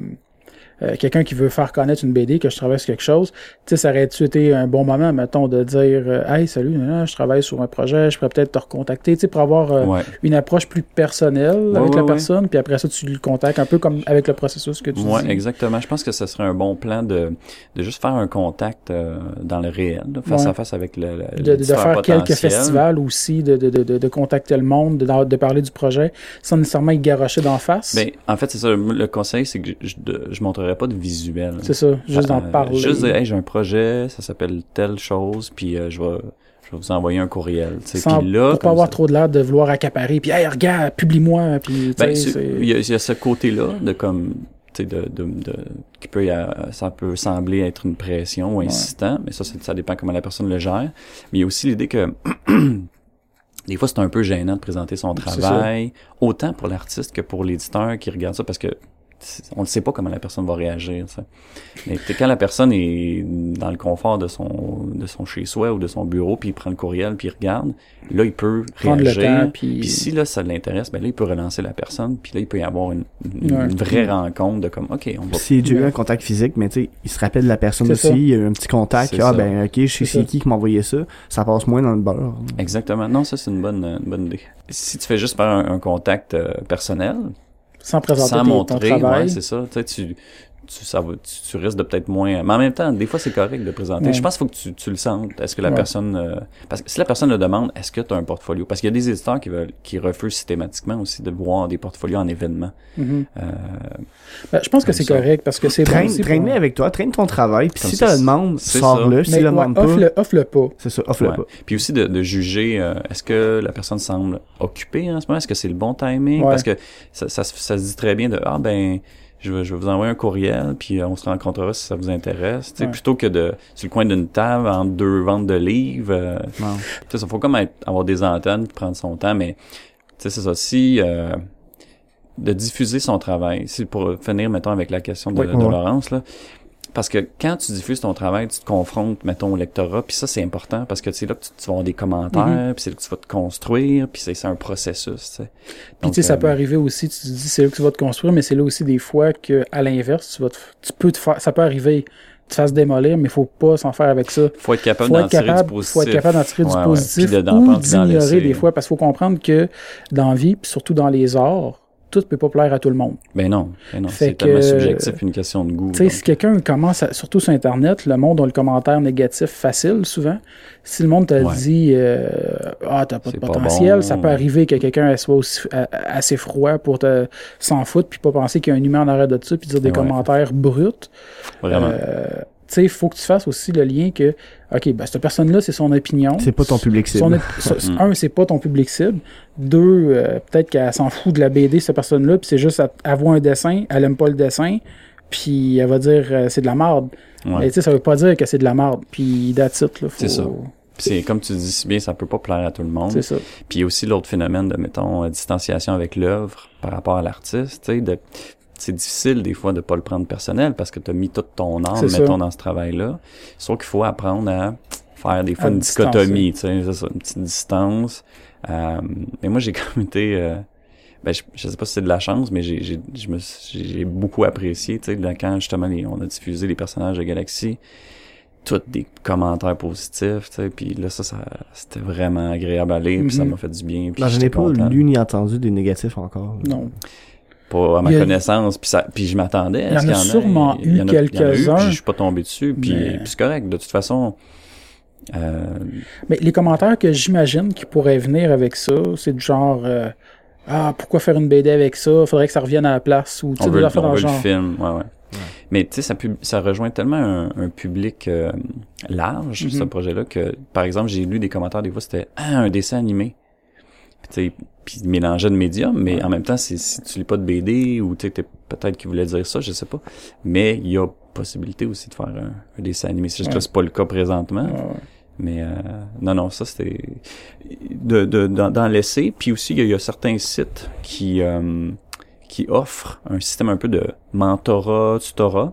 euh, quelqu'un qui veut faire connaître une BD, que je travaille sur quelque chose, tu sais, ça aurait-tu été un bon moment, mettons, de dire euh, Hey, salut, je travaille sur un projet, je pourrais peut-être te recontacter, tu sais, pour avoir euh, une approche plus personnelle avec la personne, puis après ça, tu le contactes un peu comme avec le processus que tu Ouais, exactement. Je pense que ce serait un bon plan de, de juste faire un contact dans le réel, face à face avec le, le de, de, faire quelques festivals aussi, de, de, de, de contacter le monde, de, de parler du projet, sans nécessairement y garocher d'en face. Ben, en fait, c'est ça. Le conseil, c'est que je, je montrerai pas de visuel. C'est ça, juste d'en euh, parler. Juste hey, j'ai un projet, ça s'appelle telle chose, puis euh, je vais je vais vous envoyer un courriel. Sans, puis là, pour pas avoir trop de l'air de vouloir accaparer, puis hey, regarde, publie-moi. Puis, ben, il, y a, il y a ce côté-là de comme de, de, de, qui peut ça peut sembler être une pression ou insistant, mais ça, ça dépend comment la personne le gère. Mais il y a aussi l'idée que <clears throat> des fois, c'est un peu gênant de présenter son travail, autant pour l'artiste que pour l'éditeur qui regarde ça, parce que on ne sait pas comment la personne va réagir. Ça. Mais quand la personne est dans le confort de son de son chez soi ou de son bureau, puis il prend le courriel, puis il regarde, là il peut Prendre réagir. Le puis... si là ça l'intéresse, ben là il peut relancer la personne, puis là il peut y avoir une, une, vraie rencontre de comme ok on va. Si j'ai eu un contact physique, mais tu sais il se rappelle de la personne aussi, il y a eu un petit contact, ah ben ok je sais c'est qui qui m'a envoyé ça, ça passe moins dans le beurre. Exactement. Non ça c'est une bonne une bonne idée. Si tu fais juste par un, contact euh, personnel, sans présenter sans montrer, ton travail. Ouais, c'est ça. Tu, tu, tu, ça va, tu, risques de peut-être moins. Mais en même temps, des fois, c'est correct de présenter. Je pense qu'il faut que tu, tu le sentes. Est-ce que la personne. Euh, parce que si la personne le demande, est-ce que tu as un portfolio? Parce qu'il y a des éditeurs qui veulent, qui refusent systématiquement aussi de voir des portfolios en événement. Mm-hmm. euh, ben, je pense que c'est correct parce que c'est traîne, bon traîne avec toi, traîne ton travail. Puis si tu le demande, sors-le. Si le demande pas, offre-le pas. C'est ça, offre-le pas. Puis aussi de, de juger, euh, est-ce que la personne semble occupée en ce moment? Est-ce que c'est le bon timing? Parce que ça, ça, ça, se dit très bien de ah ben je vais, je vais vous envoyer un courriel, puis euh, on se rencontrera si ça vous intéresse. Ouais. Plutôt que de sur le coin d'une table entre deux ventes de livres. Euh, ça faut comme avoir des antennes, prendre son temps, mais c'est ça. Si euh, de diffuser son travail, c'est pour finir, mettons, avec la question de, de Laurence, là, parce que quand tu diffuses ton travail, tu te confrontes, mettons, au lectorat, puis ça, c'est important parce que c'est là que tu, vas avoir des commentaires, mm-hmm. puis c'est là que tu vas te construire, puis c'est un processus, tu sais. Puis tu sais, ça peut euh, arriver aussi, tu te dis c'est là que tu vas te construire, mais c'est là aussi des fois que à l'inverse, tu vas tu peux te faire, ça peut arriver tu fasses démolir, mais il faut pas s'en faire avec ça. Faut être capable d'en tirer du positif. Faut être capable d'en tirer du positif ou d'ignorer des fois, parce qu'il faut comprendre que dans la vie, puis surtout dans les arts, tout peut pas plaire à tout le monde. Ben non, ben non c'est tellement subjectif, une question de goût. Tu sais, si quelqu'un commence, surtout sur Internet, le monde a le commentaire négatif facile souvent. Si le monde te dit euh, ah t'as pas de potentiel, ça peut arriver que quelqu'un soit aussi, assez froid pour te s'en foutre puis pas penser qu'il y a un humain en arrêt de ça puis dire des commentaires bruts. Vraiment. Euh, il faut que tu fasses aussi le lien que, OK, ben, cette personne-là, c'est son opinion. C'est pas ton public cible. <laughs> un, c'est pas ton public cible. Deux, euh, peut-être qu'elle s'en fout de la BD, cette personne-là, puis c'est juste, elle, voit un dessin, elle aime pas le dessin, puis elle va dire, euh, c'est de la merde. Mais tu sais, ça veut pas dire que c'est de la merde. Puis, that's it, là. C'est ça. C'est comme tu dis si bien, ça peut pas plaire à tout le monde. C'est ça. Puis il y a aussi l'autre phénomène de mettons euh, distanciation avec l'œuvre par rapport à l'artiste, tu sais de c'est difficile des fois de pas le prendre personnel parce que tu as mis toute ton âme, mettons, dans ce travail-là. Sauf qu'il faut apprendre à faire des fois une dichotomie, tu sais, une petite distance. Euh, mais moi, j'ai <laughs> comme été... Euh, ben, je, sais pas si c'est de la chance, mais j'ai, j'ai, j'ai beaucoup apprécié, tu sais, quand justement on a diffusé les personnages de Galaxy, tous des commentaires positifs, tu sais, puis là, ça, ça c'était vraiment agréable à lire, puis ça mhm. m'a fait du bien. Puis je n'ai pas lu ni entendu des négatifs encore. Non pas à ma connaissance puis ça puis je m'attendais il y en a sûrement eu quelques-uns je suis pas tombé dessus puis, c'est correct de toute façon euh... mais les commentaires que j'imagine qui pourraient venir avec ça c'est du genre euh, ah pourquoi faire une BD avec ça? Faudrait que ça revienne à la place ou tu sais faire dans le genre. film ouais ouais mais tu sais, ça, ça rejoint tellement un, public euh, large, ce mm-hmm. projet-là, que, par exemple, j'ai lu des commentaires, des fois, c'était ah, un dessin animé. Puis il mélangeait de médiums, mais en même temps, si tu lis pas de BD ou tu peut-être qu'il voulait dire ça, je sais pas. Mais il y a possibilité aussi de faire un, dessin animé. C'est juste que c'est pas le cas présentement. Mais euh, non, non, ça c'était de, de, dans, l'essai. Puis aussi, il y, a, certains sites qui euh, qui offrent un système un peu de mentorat, tutorat.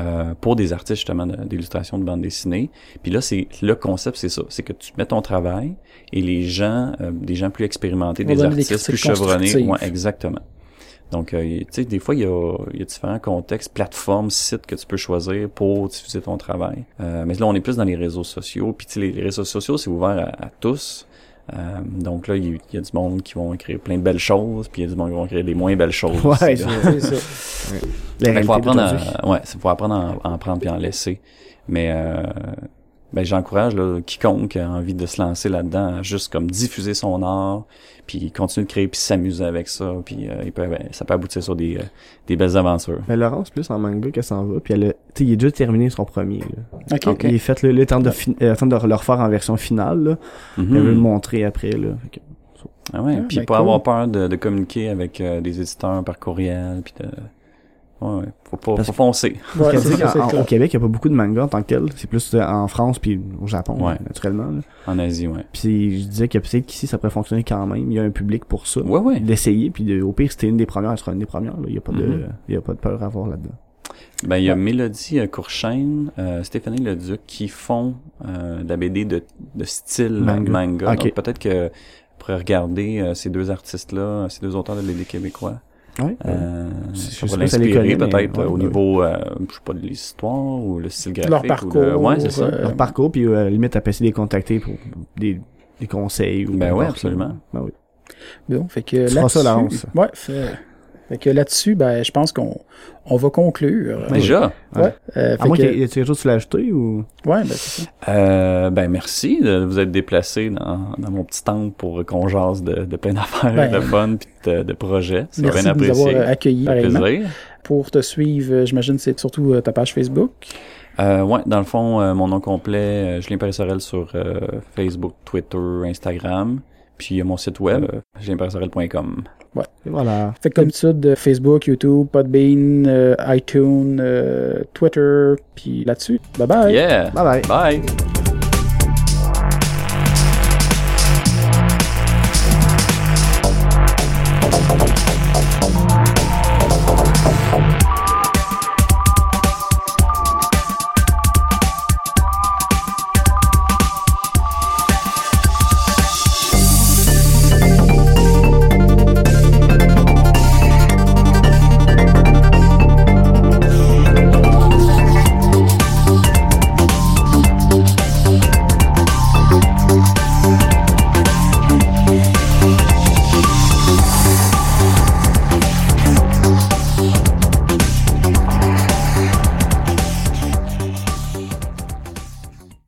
Euh, pour des artistes justement d'illustration de bande dessinée. Puis là, c'est le concept, c'est ça, c'est que tu mets ton travail et les gens, euh, des gens plus expérimentés, des artistes plus chevronnés, ouais, exactement. Donc, euh, tu sais, des fois, il y a, y a, différents contextes, plateformes, sites que tu peux choisir pour diffuser ton travail. Euh, mais là, on est plus dans les réseaux sociaux. Puis, les, les réseaux sociaux, c'est ouvert à, tous. Euh, donc là, il y, a du monde qui vont écrire plein de belles choses, puis il y a du monde qui vont écrire des moins belles choses. <laughs> Ouais, c'est ça. <laughs> Il faut apprendre, à, ouais, faut apprendre à en, prendre puis en laisser. Mais euh, ben j'encourage quiconque a envie de se lancer là-dedans, juste comme diffuser son art, puis continuer de créer, puis s'amuser avec ça, puis euh, il peut, ben, ça peut aboutir sur des, euh, des belles aventures. Mais ben, Laurence, plus en manga qu'elle s'en va, puis elle a, il est déjà terminé son premier. Là. Okay. Il est fait le, le temps de, euh, de le refaire en version finale. Là. Mm-hmm. Elle veut le montrer après. Là. Ah ouais, puis ben pas avoir peur de, de communiquer avec des éditeurs par courriel, puis de Ouais, Faut pas, faut foncer. au Québec, il n'y a pas beaucoup de manga en tant que tel. C'est plus euh, en France puis au Japon, naturellement. En Asie, ouais. Puis je disais que peut-être qu'ici, ça pourrait fonctionner quand même. Il y a un public pour ça. Ouais, ouais. D'essayer. Puis au pire, c'était une des premières, elle sera une des premières. Il n'y a, pas de, mm-hmm. il y a pas de peur à avoir là-dedans. Ben, il y a Mélodie euh, Courchaine, euh, Stéphanie Leduc qui font euh, de la BD de, de style manga. Donc peut-être que pourrait regarder ces deux artistes-là, ces deux auteurs de BD québécois. Oui. Euh, je pour l'inspirer peut-être au niveau, euh, je sais pas, de l'histoire ou le style graphique. Leur parcours. Ou Ouais, c'est ça. Leur parcours, puis euh, à la limite, à passer des contacter pour des, des conseils. Ou ben ouais, absolument. Ben oui. Bon, fait que là ça, Ouais, fait... Fait que là-dessus, ben, je pense qu'on on va conclure. Déjà? Ouais. Euh, à moins qu'il y ait quelque chose que tu ou? Ouais, ben, c'est ça. Euh, ben, merci de vous être déplacé dans, dans mon petit temple pour qu'on jase de, de plein d'affaires, ben, de fun puis de, de projets. C'est bien apprécié. Merci de nous avoir accueillis. Plaisir. Pour te suivre, euh, j'imagine c'est surtout euh, ta page Facebook? Euh, ouais, dans le fond, euh, mon nom complet, Julien Paris-Sorel sur Facebook, Twitter, Instagram. Puis mon site web, julienparissorel.com. Ouais. voilà. Fait comme ça de Facebook, YouTube, Podbean, euh, iTunes, euh, Twitter, puis là-dessus. Bye bye. Yeah. Bye bye. Bye.